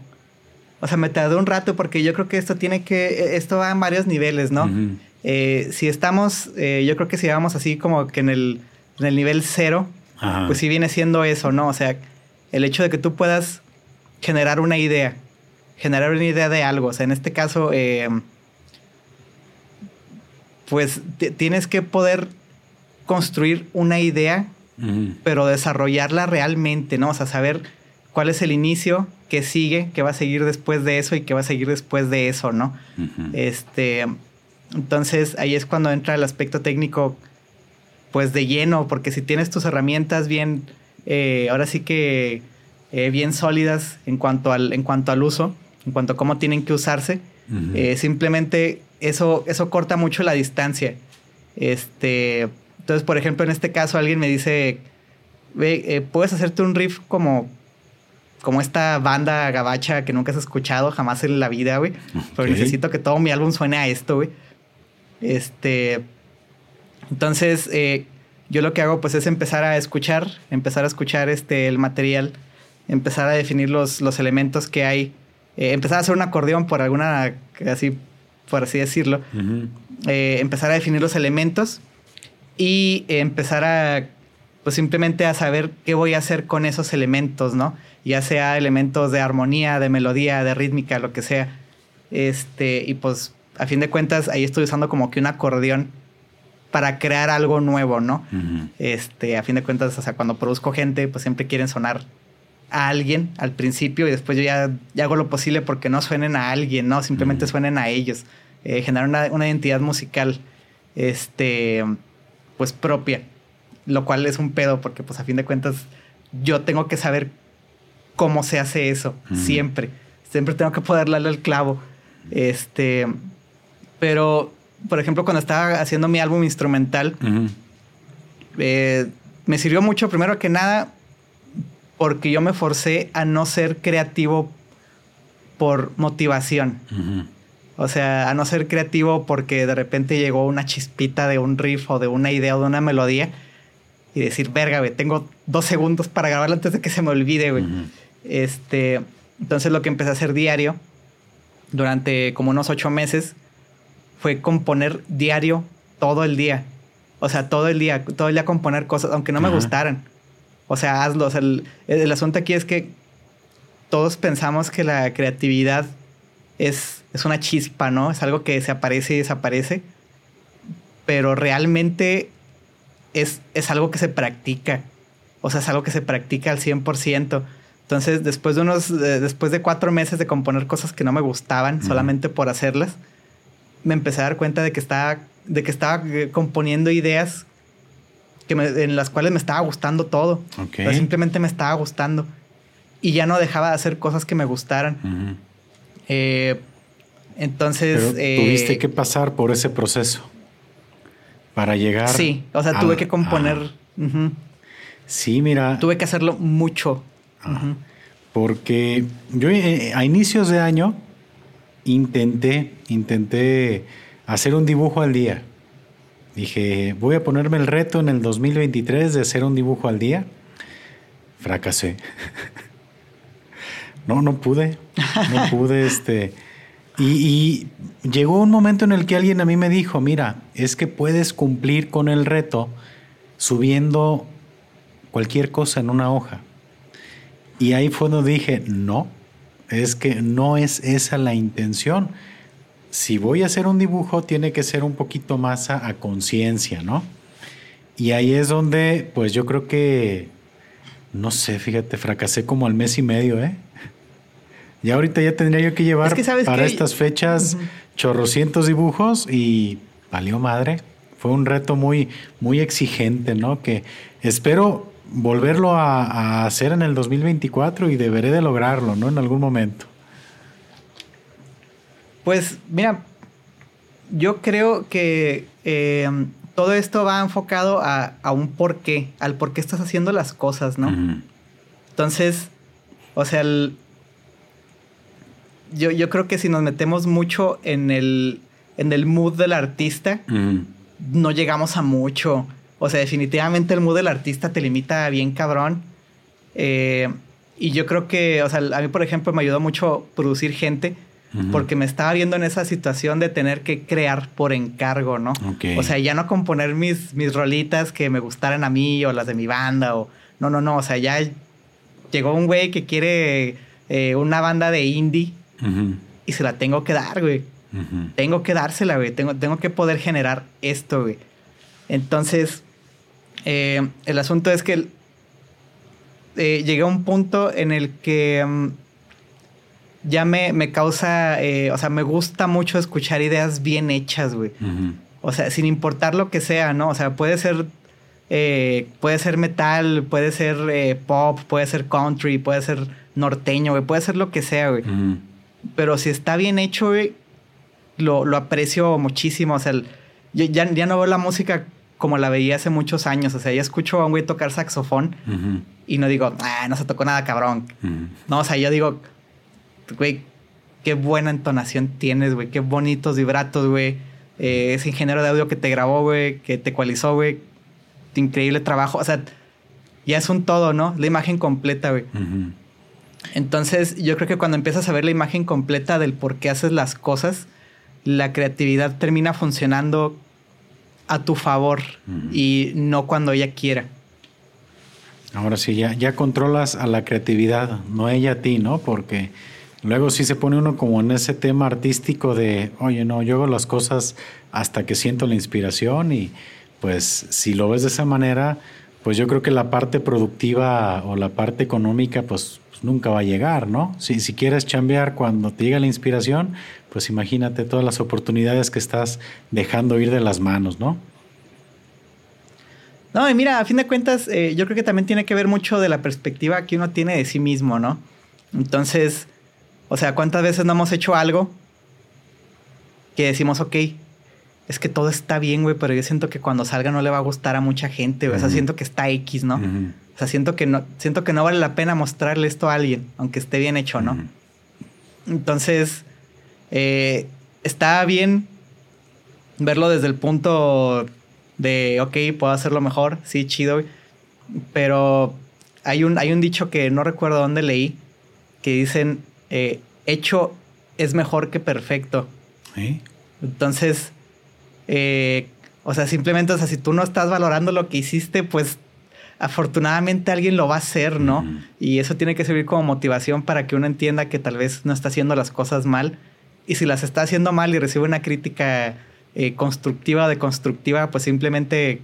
S2: O sea, me tardé un rato porque yo creo que esto tiene que, esto va en varios niveles, ¿no? Eh, si estamos, eh, yo creo que si vamos así como que en el, en el nivel cero, pues sí viene siendo eso, ¿no? O sea, el hecho de que tú puedas generar una idea, generar una idea de algo, o sea, en este caso, eh, pues tienes que poder construir una idea, pero desarrollarla realmente, ¿no? O sea, saber cuál es el inicio, qué sigue, qué va a seguir después de eso y qué va a seguir después de eso, ¿no? Este entonces ahí es cuando entra el aspecto técnico pues de lleno, porque si tienes tus herramientas bien, eh, ahora sí que eh, bien sólidas en cuanto, al, en cuanto al uso, en cuanto a cómo tienen que usarse, eh, simplemente eso, eso corta mucho la distancia. Este, entonces, por ejemplo, en este caso alguien me dice, Ve, puedes hacerte un riff como como esta banda gabacha que nunca has escuchado jamás en la vida, güey. Pero necesito que todo mi álbum suene a esto, güey. Este, entonces, eh, yo lo que hago pues es empezar a escuchar, empezar a escuchar este, el material, empezar a definir los, los elementos que hay, eh, empezar a hacer un acordeón por alguna, así, por así decirlo, eh, empezar a definir los elementos y empezar a, pues simplemente a saber qué voy a hacer con esos elementos, ¿no? Ya sea elementos de armonía, de melodía, de rítmica, lo que sea. Este, y pues a fin de cuentas ahí estoy usando como que un acordeón para crear algo nuevo, ¿no? Este, a fin de cuentas, o sea, cuando produzco gente, pues siempre quieren sonar a alguien al principio y después yo ya, hago lo posible porque no suenen a alguien, ¿no? Simplemente suenen a ellos. Eh, generar una, identidad musical, este, pues propia, lo cual es un pedo porque, pues a fin de cuentas, yo tengo que saber cómo se hace eso, siempre. Siempre tengo que poder darle el clavo. Este, pero, por ejemplo, cuando estaba haciendo mi álbum instrumental, eh, me sirvió mucho, primero que nada, porque yo me forcé a no ser creativo por motivación. O sea, a no ser creativo porque de repente llegó una chispita de un riff o de una idea o de una melodía y decir, verga, güey, tengo dos segundos para grabarlo antes de que se me olvide, güey. Este, entonces lo que empecé a hacer diario durante como unos ocho meses fue componer diario todo el día. O sea, todo el día, todo el día componer cosas, aunque no me gustaran. O sea, hazlo. O sea, el, asunto aquí es que todos pensamos que la creatividad es, es una chispa, ¿no? Es algo que se aparece y desaparece. pero realmente es, es algo que se practica. O sea, es algo que se practica al 100%. Entonces, después de unos, después de cuatro meses de componer cosas que no me gustaban solamente por hacerlas, me empecé a dar cuenta de que estaba, de que estaba eh, componiendo ideas que en las cuales me estaba gustando todo. simplemente me estaba gustando. Y ya no dejaba de hacer cosas que me gustaran. Eh, entonces...
S1: tuviste eh, que pasar por ese proceso para llegar.
S2: Sí, o sea, tuve que componer.
S1: Sí, mira.
S2: Tuve que hacerlo mucho.
S1: Porque yo eh, a inicios de año intenté, intenté hacer un dibujo al día. Dije, voy a ponerme el reto en el 2023 de hacer un dibujo al día. Fracasé. no, no pude. No pude, este. Y, llegó un momento en el que alguien a mí me dijo, mira, es que puedes cumplir con el reto subiendo cualquier cosa en una hoja. Y ahí fue donde dije, no, es que no es esa la intención. Si voy a hacer un dibujo, tiene que ser un poquito más a, conciencia, ¿no? Y ahí es donde, pues yo creo que, no sé, fíjate, fracasé como al mes y medio, ¿eh? Y ahorita ya tendría yo que llevar para estas fechas chorrocientos dibujos y valió madre. Fue un reto muy, muy exigente, ¿no? Que espero volverlo a, hacer en el 2024 y deberé de lograrlo, ¿no? En algún momento.
S2: Pues mira, yo creo que eh, todo esto va enfocado a, un porqué, al por qué estás haciendo las cosas, ¿no? Entonces, o sea, el, yo, yo creo que si nos metemos mucho en el, en el mood del artista, no llegamos a mucho. O sea, definitivamente el mood del artista te limita bien cabrón. Eh, y yo creo que, o sea, a mí, por ejemplo, me ayudó mucho producir gente porque me estaba viendo en esa situación de tener que crear por encargo, ¿no? O sea, ya no componer mis, mis rolitas que me gustaran a mí o las de mi banda o... No, no, no, o sea, ya llegó un güey que quiere eh, una banda de indie y se la tengo que dar, güey. Tengo que dársela, güey. Tengo, tengo que poder generar esto, güey. Entonces, eh, el asunto es que eh, llegué a un punto en el que mm, ya me, me causa, eh, o sea, me gusta mucho escuchar ideas bien hechas, güey. O sea, sin importar lo que sea, ¿no? O sea, puede ser, puede ser metal, puede ser pop, puede ser country, puede ser norteño, güey, puede ser lo que sea, güey. Pero si está bien hecho, güey, lo, lo aprecio muchísimo. O sea, yo ya, ya no veo la música como la veía hace muchos años. O sea, ya escucho a un güey tocar saxofón y no digo, ah, no se tocó nada cabrón. No, o sea, yo digo, güey, qué buena entonación tienes, güey, qué bonitos vibratos, güey. Eh, ese ingeniero de audio que te grabó, güey, que te ecualizó, güey. Increíble trabajo. O sea, ya es un todo, ¿no? La imagen completa, güey. Entonces, yo creo que cuando empiezas a ver la imagen completa del por qué haces las cosas, la creatividad termina funcionando a tu favor y no cuando ella quiera.
S1: Ahora sí, ya, ya controlas a la creatividad, no ella a ti, ¿no? Porque luego sí se pone uno como en ese tema artístico de, oye, no, yo hago las cosas hasta que siento la inspiración y pues si lo ves de esa manera, pues yo creo que la parte productiva o la parte económica, pues nunca va a llegar, ¿no? Si, si quieres chambear cuando te llega la inspiración, pues imagínate todas las oportunidades que estás dejando ir de las manos, ¿no?
S2: No, y mira, a fin de cuentas, eh, yo creo que también tiene que ver mucho de la perspectiva que uno tiene de sí mismo, ¿no? Entonces, o sea, ¿cuántas veces no hemos hecho algo que decimos, ok, es que todo está bien, güey, pero yo siento que cuando salga no le va a gustar a mucha gente, güey. O sea, siento que está X, ¿no? Sea, siento que no, siento que no vale la pena mostrarle esto a alguien, aunque esté bien hecho, ¿no? Entonces, eh, está bien verlo desde el punto de, ok, puedo hacerlo mejor, sí, chido, pero hay un, hay un dicho que no recuerdo dónde leí, que dicen, eh, hecho es mejor que perfecto. Entonces, eh, o sea, simplemente, o sea, si tú no estás valorando lo que hiciste, pues afortunadamente alguien lo va a hacer, ¿no? Y eso tiene que servir como motivación para que uno entienda que tal vez no está haciendo las cosas mal. Y si las está haciendo mal y recibe una crítica eh, constructiva o deconstructiva, pues simplemente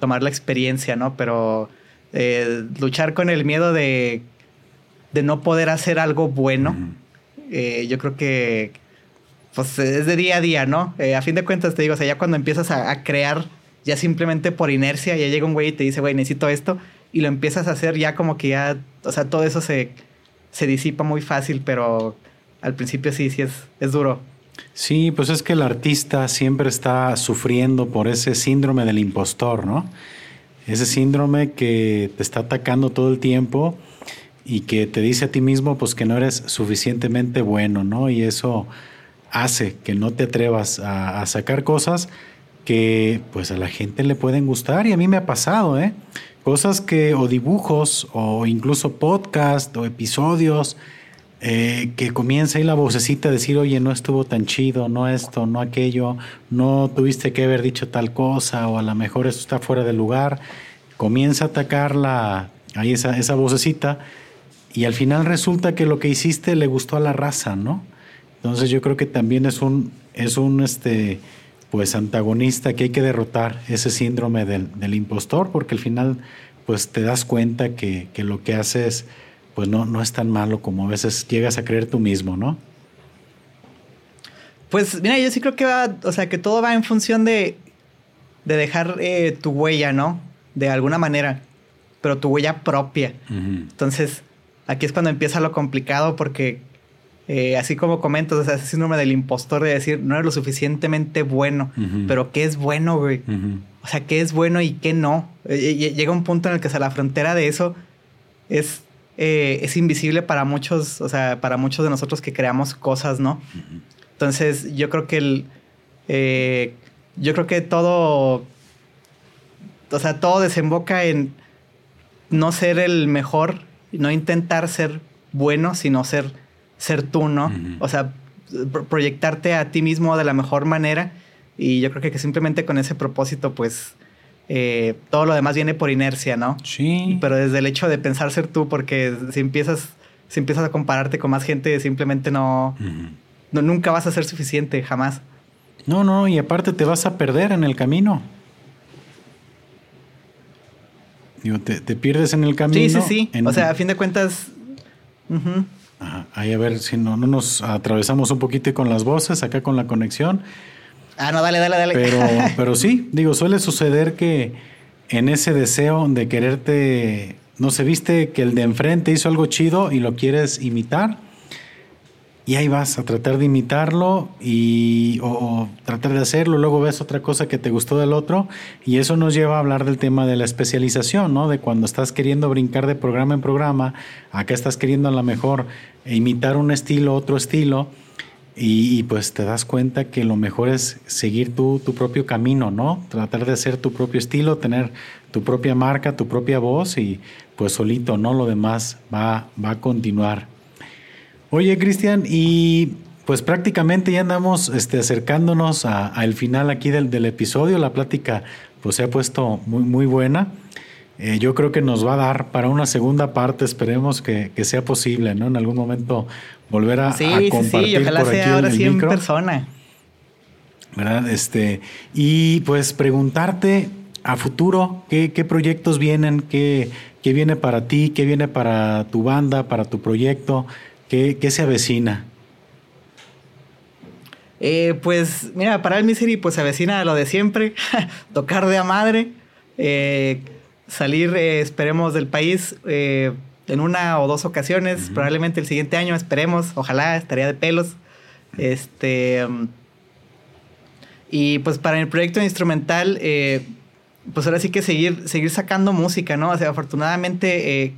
S2: tomar la experiencia, ¿no? Pero eh, luchar con el miedo de, de, no poder hacer algo bueno, eh, yo creo que pues es de día a día, ¿no? a fin de cuentas te digo, o sea, ya cuando empiezas a, crear, ya simplemente por inercia, ya llega un güey y te dice, güey, necesito esto, y lo empiezas a hacer ya como que ya, o sea, todo eso se, se disipa muy fácil, pero al principio sí, sí es, es duro.
S1: Sí, pues es que el artista siempre está sufriendo por ese síndrome del impostor, ¿no? Ese síndrome que te está atacando todo el tiempo y que te dice a ti mismo pues que no eres suficientemente bueno, ¿no? Y eso hace que no te atrevas a, sacar cosas que pues a la gente le pueden gustar y a mí me ha pasado, ¿eh? Cosas que o dibujos o incluso podcast o episodios eh, que comienza ahí la vocecita a decir, oye, no estuvo tan chido, no esto, no aquello, no tuviste que haber dicho tal cosa, o a lo mejor esto está fuera de lugar, comienza a atacar la, ahí esa, esa vocecita, y al final resulta que lo que hiciste le gustó a la raza, ¿no? Entonces yo creo que también es un, es un este, pues antagonista que hay que derrotar, ese síndrome del, del impostor, porque al final pues te das cuenta que, que lo que haces pues no, no es tan malo como a veces llegas a creer tú mismo, ¿no?
S2: Pues mira, yo sí creo que va, o sea, que todo va en función de, de dejar eh, tu huella, ¿no? De alguna manera, pero tu huella propia. Entonces, aquí es cuando empieza lo complicado porque, eh, así como comentas, o sea, ese síndrome del impostor de decir, no eres lo suficientemente bueno, pero ¿qué es bueno, güey? O sea, ¿qué es bueno y qué no? Eh, llega un punto en el que o la frontera de eso es eh, es invisible para muchos, o sea, para muchos de nosotros que creamos cosas, ¿no? Entonces, yo creo que el. Eh, yo creo que todo. O sea, todo desemboca en no ser el mejor, no intentar ser bueno, sino ser, ser tú, ¿no? O sea, proyectarte a ti mismo de la mejor manera. Y yo creo que, que simplemente con ese propósito, pues eh, todo lo demás viene por inercia, ¿no?
S1: Sí.
S2: Pero desde el hecho de pensar ser tú, porque si empiezas, si empiezas a compararte con más gente, simplemente no, no nunca vas a ser suficiente, jamás.
S1: No, no, y aparte te vas a perder en el camino. Digo, te, pierdes en el camino.
S2: Sí, sí, sí. O sea, a fin de cuentas.
S1: Ahí a ver si no, no nos atravesamos un poquito con las voces, acá con la conexión.
S2: Ah, no, dale, dale, dale.
S1: Pero, pero sí, digo, suele suceder que en ese deseo de quererte, no se viste que el de enfrente hizo algo chido y lo quieres imitar. Y ahí vas a tratar de imitarlo y, o, tratar de hacerlo, luego ves otra cosa que te gustó del otro y eso nos lleva a hablar del tema de la especialización, ¿no? De cuando estás queriendo brincar de programa en programa, acá estás queriendo a lo mejor imitar un estilo, otro estilo, y, pues te das cuenta que lo mejor es seguir tu, tu propio camino, ¿no? Tratar de hacer tu propio estilo, tener tu propia marca, tu propia voz y pues solito, ¿no? Lo demás va, va a continuar. Oye, Cristian, y pues prácticamente ya andamos este, acercándonos al final aquí del, del, episodio. La plática pues se ha puesto muy, muy buena. Eh, yo creo que nos va a dar para una segunda parte, esperemos que, que sea posible, ¿no? En algún momento volver a, compartir sí, ojalá por sea ahora sí en persona. ¿Verdad? Este, y pues preguntarte a futuro qué, qué proyectos vienen, qué, qué, viene para ti, qué viene para tu banda, para tu proyecto, qué, qué se avecina.
S2: Eh, pues mira, para el Misery pues se avecina lo de siempre, tocar de a madre, eh, salir, eh, esperemos, del país en una o dos ocasiones, probablemente el siguiente año, esperemos, ojalá, estaría de pelos. Este. Y pues para el proyecto instrumental, eh, pues ahora sí que seguir, seguir sacando música, ¿no? O sea, afortunadamente eh,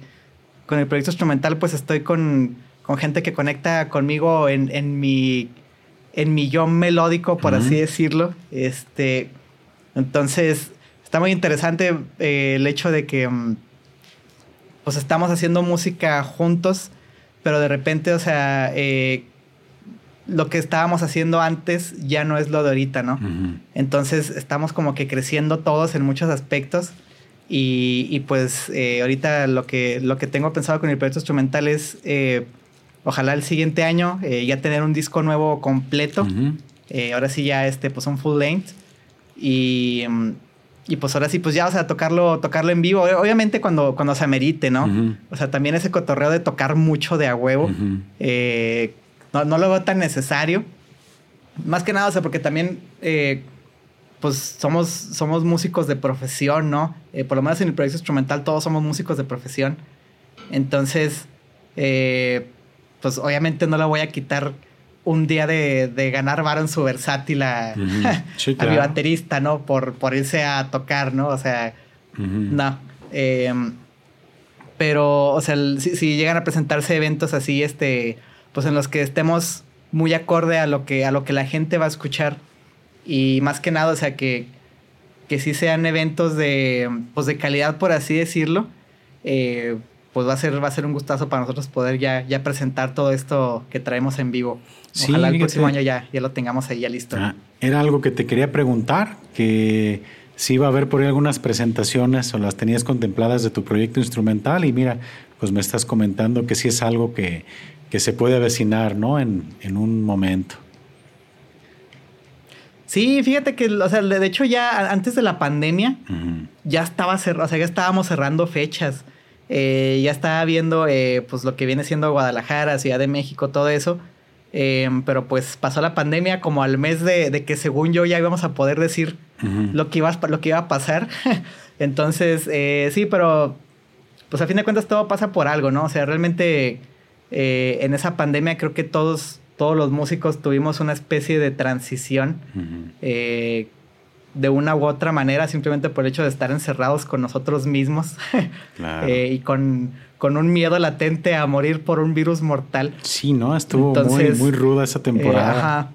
S2: con el proyecto instrumental, pues estoy con, con gente que conecta conmigo en, en mi. en mi yo melódico, por así decirlo. Este. Entonces, está muy interesante eh, el hecho de que. Mm, pues estamos haciendo música juntos, pero de repente, o sea, eh, lo que estábamos haciendo antes ya no es lo de ahorita, ¿no? Entonces estamos como que creciendo todos en muchos aspectos. Y, pues eh, ahorita lo que, lo que tengo pensado con el proyecto instrumental es, ojalá el siguiente año ya tener un disco nuevo completo. Eh, ahora sí ya este, pues un full length. Y, mm, y pues ahora sí, pues ya, o sea, tocarlo, tocarlo en vivo. Obviamente cuando, cuando se amerite, ¿no? O sea, también ese cotorreo de tocar mucho de a huevo. Eh, no, no, lo veo tan necesario. Más que nada, o sea, porque también, eh, pues somos, somos músicos de profesión, ¿no? Eh, por lo menos en el proyecto instrumental todos somos músicos de profesión. Entonces, pues obviamente no le voy a quitar un día de, de ganar varo en su versátil a, a mi baterista, ¿no? Por, por irse a tocar, ¿no? O sea, no. Em, pero, o sea, si, si, llegan a presentarse eventos así, este, pues en los que estemos muy acorde a lo que, a lo que la gente va a escuchar. Y más que nada, o sea, que, que sí sean eventos de, pues de calidad, por así decirlo. Eh, pues va a ser, va a ser un gustazo para nosotros poder ya, ya presentar todo esto que traemos en vivo. Ojalá el próximo año ya, ya lo tengamos ahí ya listo. Ah,
S1: era algo que te quería preguntar, que si iba a haber por ahí algunas presentaciones o las tenías contempladas de tu proyecto instrumental y mira, pues me estás comentando que sí es algo que, que se puede avecinar, ¿no? En, en un momento.
S2: Sí, fíjate que, o sea, de hecho ya antes de la pandemia ya estaba cerrado, o sea, ya estábamos cerrando fechas. Eh, ya estaba viendo eh, pues lo que viene siendo Guadalajara, Ciudad de México, todo eso. Em, pero pues pasó la pandemia como al mes de, que según yo ya íbamos a poder decir lo, que iba, lo que iba a pasar. Entonces, eh, sí, pero pues a fin de cuentas todo pasa por algo, ¿no? O sea, realmente en esa pandemia creo que todos, todos los músicos tuvimos una especie de transición de una u otra manera, simplemente por el hecho de estar encerrados con nosotros mismos eh, y con, con, un miedo latente a morir por un virus mortal.
S1: Sí, ¿no? Estuvo muy, muy ruda esa temporada.
S2: Eh,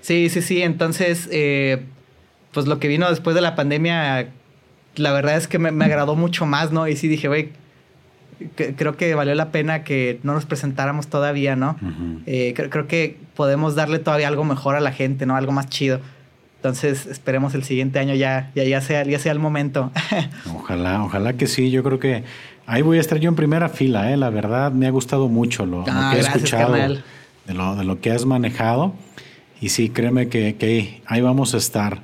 S2: sí, sí, sí. Entonces, eh, pues lo que vino después de la pandemia, la verdad es que me, agradó mucho más, ¿no? Y sí dije, güey, creo que valió la pena que no nos presentáramos todavía, ¿no? creo, creo, que podemos darle todavía algo mejor a la gente, ¿no? Algo más chido. Entonces esperemos el siguiente año ya, ya, ya, sea, ya sea el momento.
S1: ojalá, ojalá que sí. Yo creo que ahí voy a estar yo en primera fila, ¿eh? La verdad me ha gustado mucho lo, ah, que he escuchado de lo, de lo, que has manejado. Y sí, créeme que, ahí vamos a estar.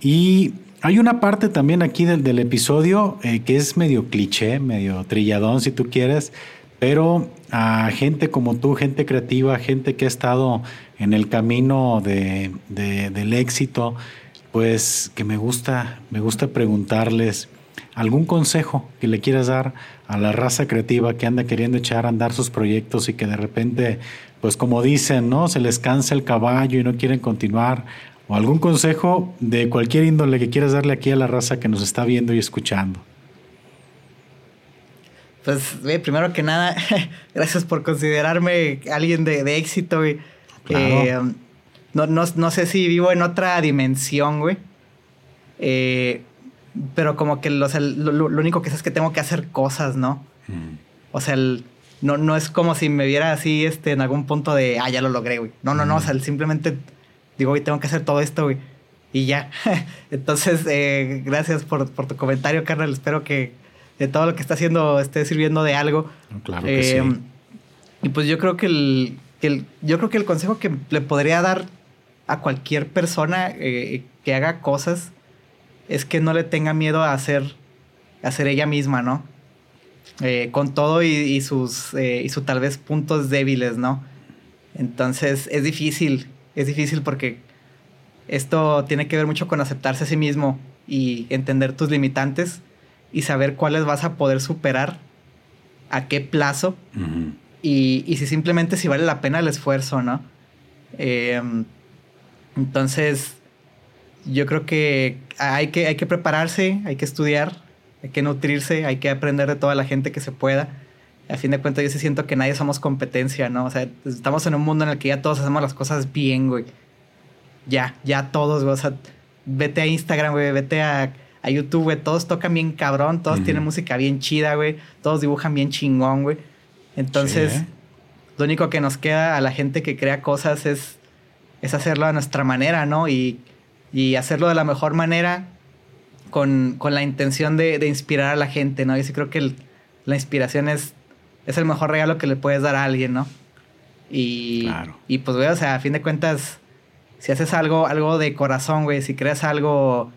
S1: Y hay una parte también aquí del, del episodio eh, que es medio cliché, medio trilladón si tú quieres, pero a gente como tú, gente creativa, gente que ha estado en el camino de, del éxito, pues que me gusta, me gusta preguntarles algún consejo que le quieras dar a la raza creativa que anda queriendo echar a andar sus proyectos y que de repente, pues como dicen, ¿no? Se les cansa el caballo y no quieren continuar. O algún consejo de cualquier índole que quieras darle aquí a la raza que nos está viendo y escuchando.
S2: Pues, primero que nada, gracias por considerarme alguien de, éxito, güey. Eh, no, sé si vivo en otra dimensión, güey. Eh, pero como que lo, único que sé es que tengo que hacer cosas, ¿no? Mm. O sea, no, no es como si me viera así este, en algún punto de, ah, ya lo logré, güey. No, no, no, o sea, mm. simplemente digo, güey, tengo que hacer todo esto, güey. Y ya. Entonces, eh, gracias por, por tu comentario, carnal. Espero que, de todo lo que está haciendo esté sirviendo de algo.
S1: Claro que sí. Eh,
S2: y pues yo creo que el, yo creo que el consejo que le podría dar a cualquier persona eh, que haga cosas es que no le tenga miedo a hacer, a hacer ella misma, ¿no? Eh, con todo y, sus y sus tal vez puntos débiles, ¿no? Entonces es difícil, es difícil porque esto tiene que ver mucho con aceptarse a sí mismo y entender tus limitantes y saber cuáles vas a poder superar, a qué plazo y, si simplemente si vale la pena el esfuerzo, ¿no? Em, entonces, yo creo que hay, que hay que prepararse, hay que estudiar, hay que nutrirse, hay que aprender de toda la gente que se pueda. A fin de cuentas, yo sí siento que nadie somos competencia, ¿no? O sea, estamos en un mundo en el que ya todos hacemos las cosas bien, güey. Ya, ya todos, güey. O sea, vete a Instagram, güey, vete a a YouTube, güey. Todos tocan bien cabrón, todos tienen música bien chida, güey. Todos dibujan bien chingón, güey. Entonces, lo único que nos queda a la gente que crea cosas es, es hacerlo a nuestra manera, ¿no? Y, y hacerlo de la mejor manera con, con la intención de, de, inspirar a la gente, ¿no? Yo sí creo que la inspiración es, es el mejor regalo que le puedes dar a alguien, ¿no? Y, y pues, güey, o sea, a fin de cuentas, si haces algo, algo de corazón, güey, si creas algo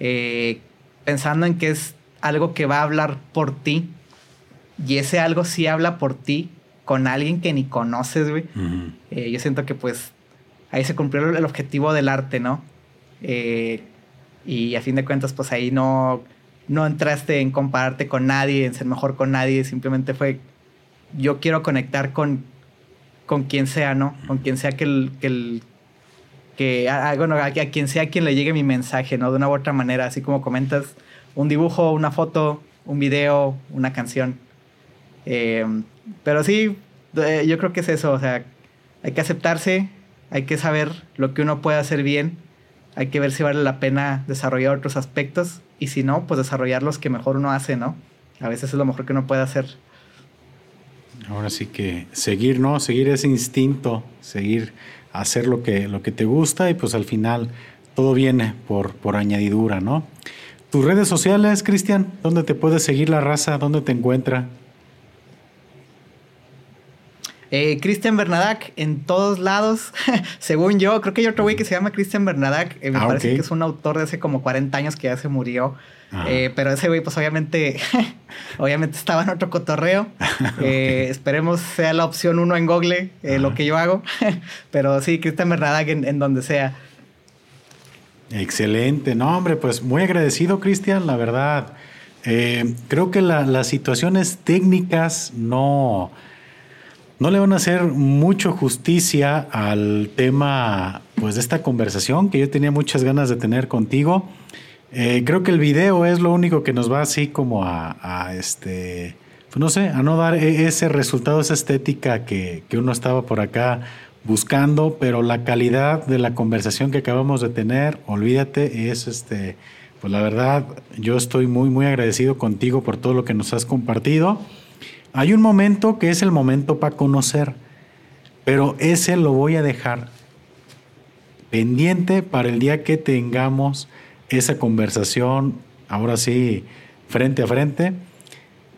S2: eh, pensando en que es algo que va a hablar por ti, y ese algo sí habla por ti con alguien que ni conoces, güey, eh, yo siento que pues ahí se cumplió el objetivo del arte, ¿no? Eh, y a fin de cuentas, pues ahí no, no entraste en compararte con nadie, en ser mejor con nadie, simplemente fue yo quiero conectar con, con quien sea, ¿no? Con quien sea que el, que el que bueno, a, quien sea quien le llegue mi mensaje, ¿no? De una u otra manera, así como comentas, un dibujo, una foto, un video, una canción. Eh, pero sí, eh, yo creo que es eso, o sea, hay que aceptarse, hay que saber lo que uno puede hacer bien, hay que ver si vale la pena desarrollar otros aspectos y si no, pues desarrollar los que mejor uno hace, ¿no? A veces es lo mejor que uno puede hacer.
S1: Ahora sí que seguir, ¿no? Seguir ese instinto, seguir hacer lo que, lo que te gusta y pues al final todo viene por, por añadidura, ¿no? Tus redes sociales, Cristian, ¿dónde te puede seguir la raza? ¿Dónde te encuentra?
S2: Eh, Cristian Bernadac en todos lados, según yo. Creo que hay otro güey que se llama Cristian Bernadac. Eh, me ah, parece que es un autor de hace como 40 años que ya se murió. Eh, pero ese güey, pues obviamente, obviamente estaba en otro cotorreo. esperemos sea la opción uno en Google, lo que yo hago. pero sí, Cristian Bernadac en, donde sea.
S1: Excelente. No, hombre, pues muy agradecido, Cristian, la verdad. creo que las situaciones técnicas no no le van a hacer mucho justicia al tema pues de esta conversación que yo tenía muchas ganas de tener contigo. Eh, creo que el video es lo único que nos va así como a, este, pues no sé, a no dar e, ese resultado, esa estética que, que uno estaba por acá buscando, pero la calidad de la conversación que acabamos de tener, olvídate, es este, pues la verdad, yo estoy muy, muy agradecido contigo por todo lo que nos has compartido. Hay un momento que es el momento para conocer, pero ese lo voy a dejar pendiente para el día que tengamos esa conversación, ahora sí, frente a frente,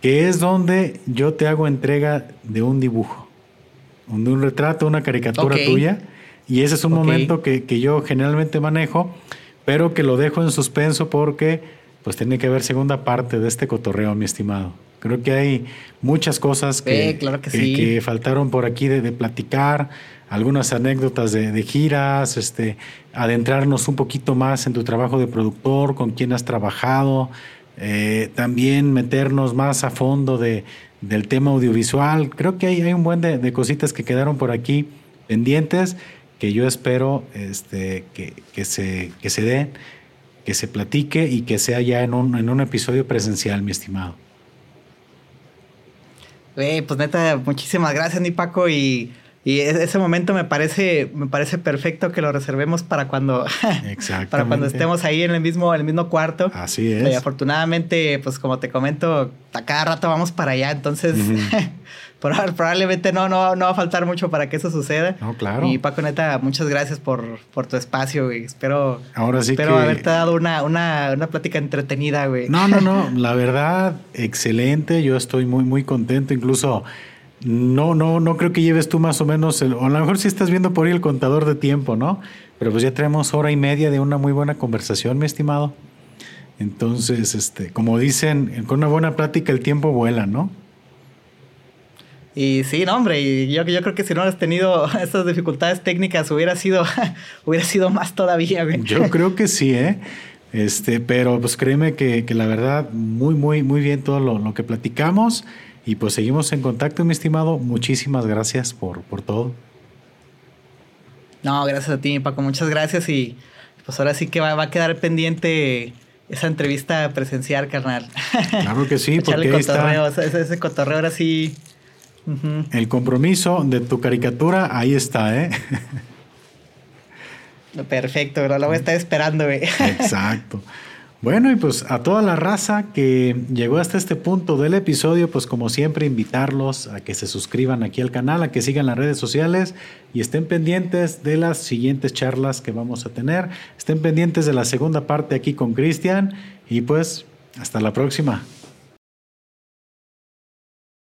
S1: que es donde yo te hago entrega de un dibujo, de un retrato, una caricatura tuya, y ese es un momento que, que, yo generalmente manejo, pero que lo dejo en suspenso porque pues tiene que haber segunda parte de este cotorreo, mi estimado. Creo que hay muchas cosas que, que, faltaron por aquí de, platicar, algunas anécdotas de, giras, este, adentrarnos un poquito más en tu trabajo de productor, con quién has trabajado, eh, también meternos más a fondo de, del tema audiovisual. Creo que hay, hay un buen de, cositas que quedaron por aquí pendientes que yo espero este, que, que, se, que se den, que se platique y que sea ya en un, en un episodio presencial, mi estimado
S2: pues neta, muchísimas gracias, mi Paco. Y, y e-, ese momento me parece, me parece perfecto que lo reservemos para cuando, para cuando estemos ahí en el mismo, el mismo cuarto.
S1: Así es. Y
S2: afortunadamente, pues como te comento, a cada rato vamos para allá. Entonces, probablemente no, no, no va a faltar mucho para que eso suceda.
S1: No, claro.
S2: Y Paco, neta, muchas gracias por, por tu espacio, güey. Espero, Ahora sí espero haberte dado una, una, una plática entretenida, güey.
S1: No, no, no. La verdad, excelente. Yo estoy muy, muy contento. Incluso no, no, no creo que lleves tú más o menos, el, o a lo mejor si estás viendo por ahí el contador de tiempo, ¿no? Pero pues ya tenemos hora y media de una muy buena conversación, mi estimado. Entonces, este, como dicen, con una buena plática el tiempo vuela, ¿no?
S2: Y sí, no, hombre, y yo, yo creo que si no hubieras tenido estas dificultades técnicas hubiera sido, hubiera sido más todavía, güey.
S1: Yo creo que sí, ¿eh? Este, pero pues créeme que, que la verdad, muy, muy, muy bien todo lo, lo, que platicamos. Y pues seguimos en contacto, mi estimado. Muchísimas gracias por, por todo.
S2: No, gracias a ti, Paco. Muchas gracias. Y pues ahora sí que va, va a quedar pendiente esa entrevista presencial, carnal.
S1: Claro que sí, porque
S2: ahí está. Ese, ese cotorreo ahora sí
S1: el compromiso de tu caricatura, ahí está, ¿eh?
S2: Perfecto, pero lo voy a estar esperando, güey.
S1: Exacto. Bueno, y pues a toda la raza que llegó hasta este punto del episodio, pues como siempre invitarlos a que se suscriban aquí al canal, a que sigan las redes sociales y estén pendientes de las siguientes charlas que vamos a tener. Estén pendientes de la segunda parte aquí con Cristian y pues hasta la próxima.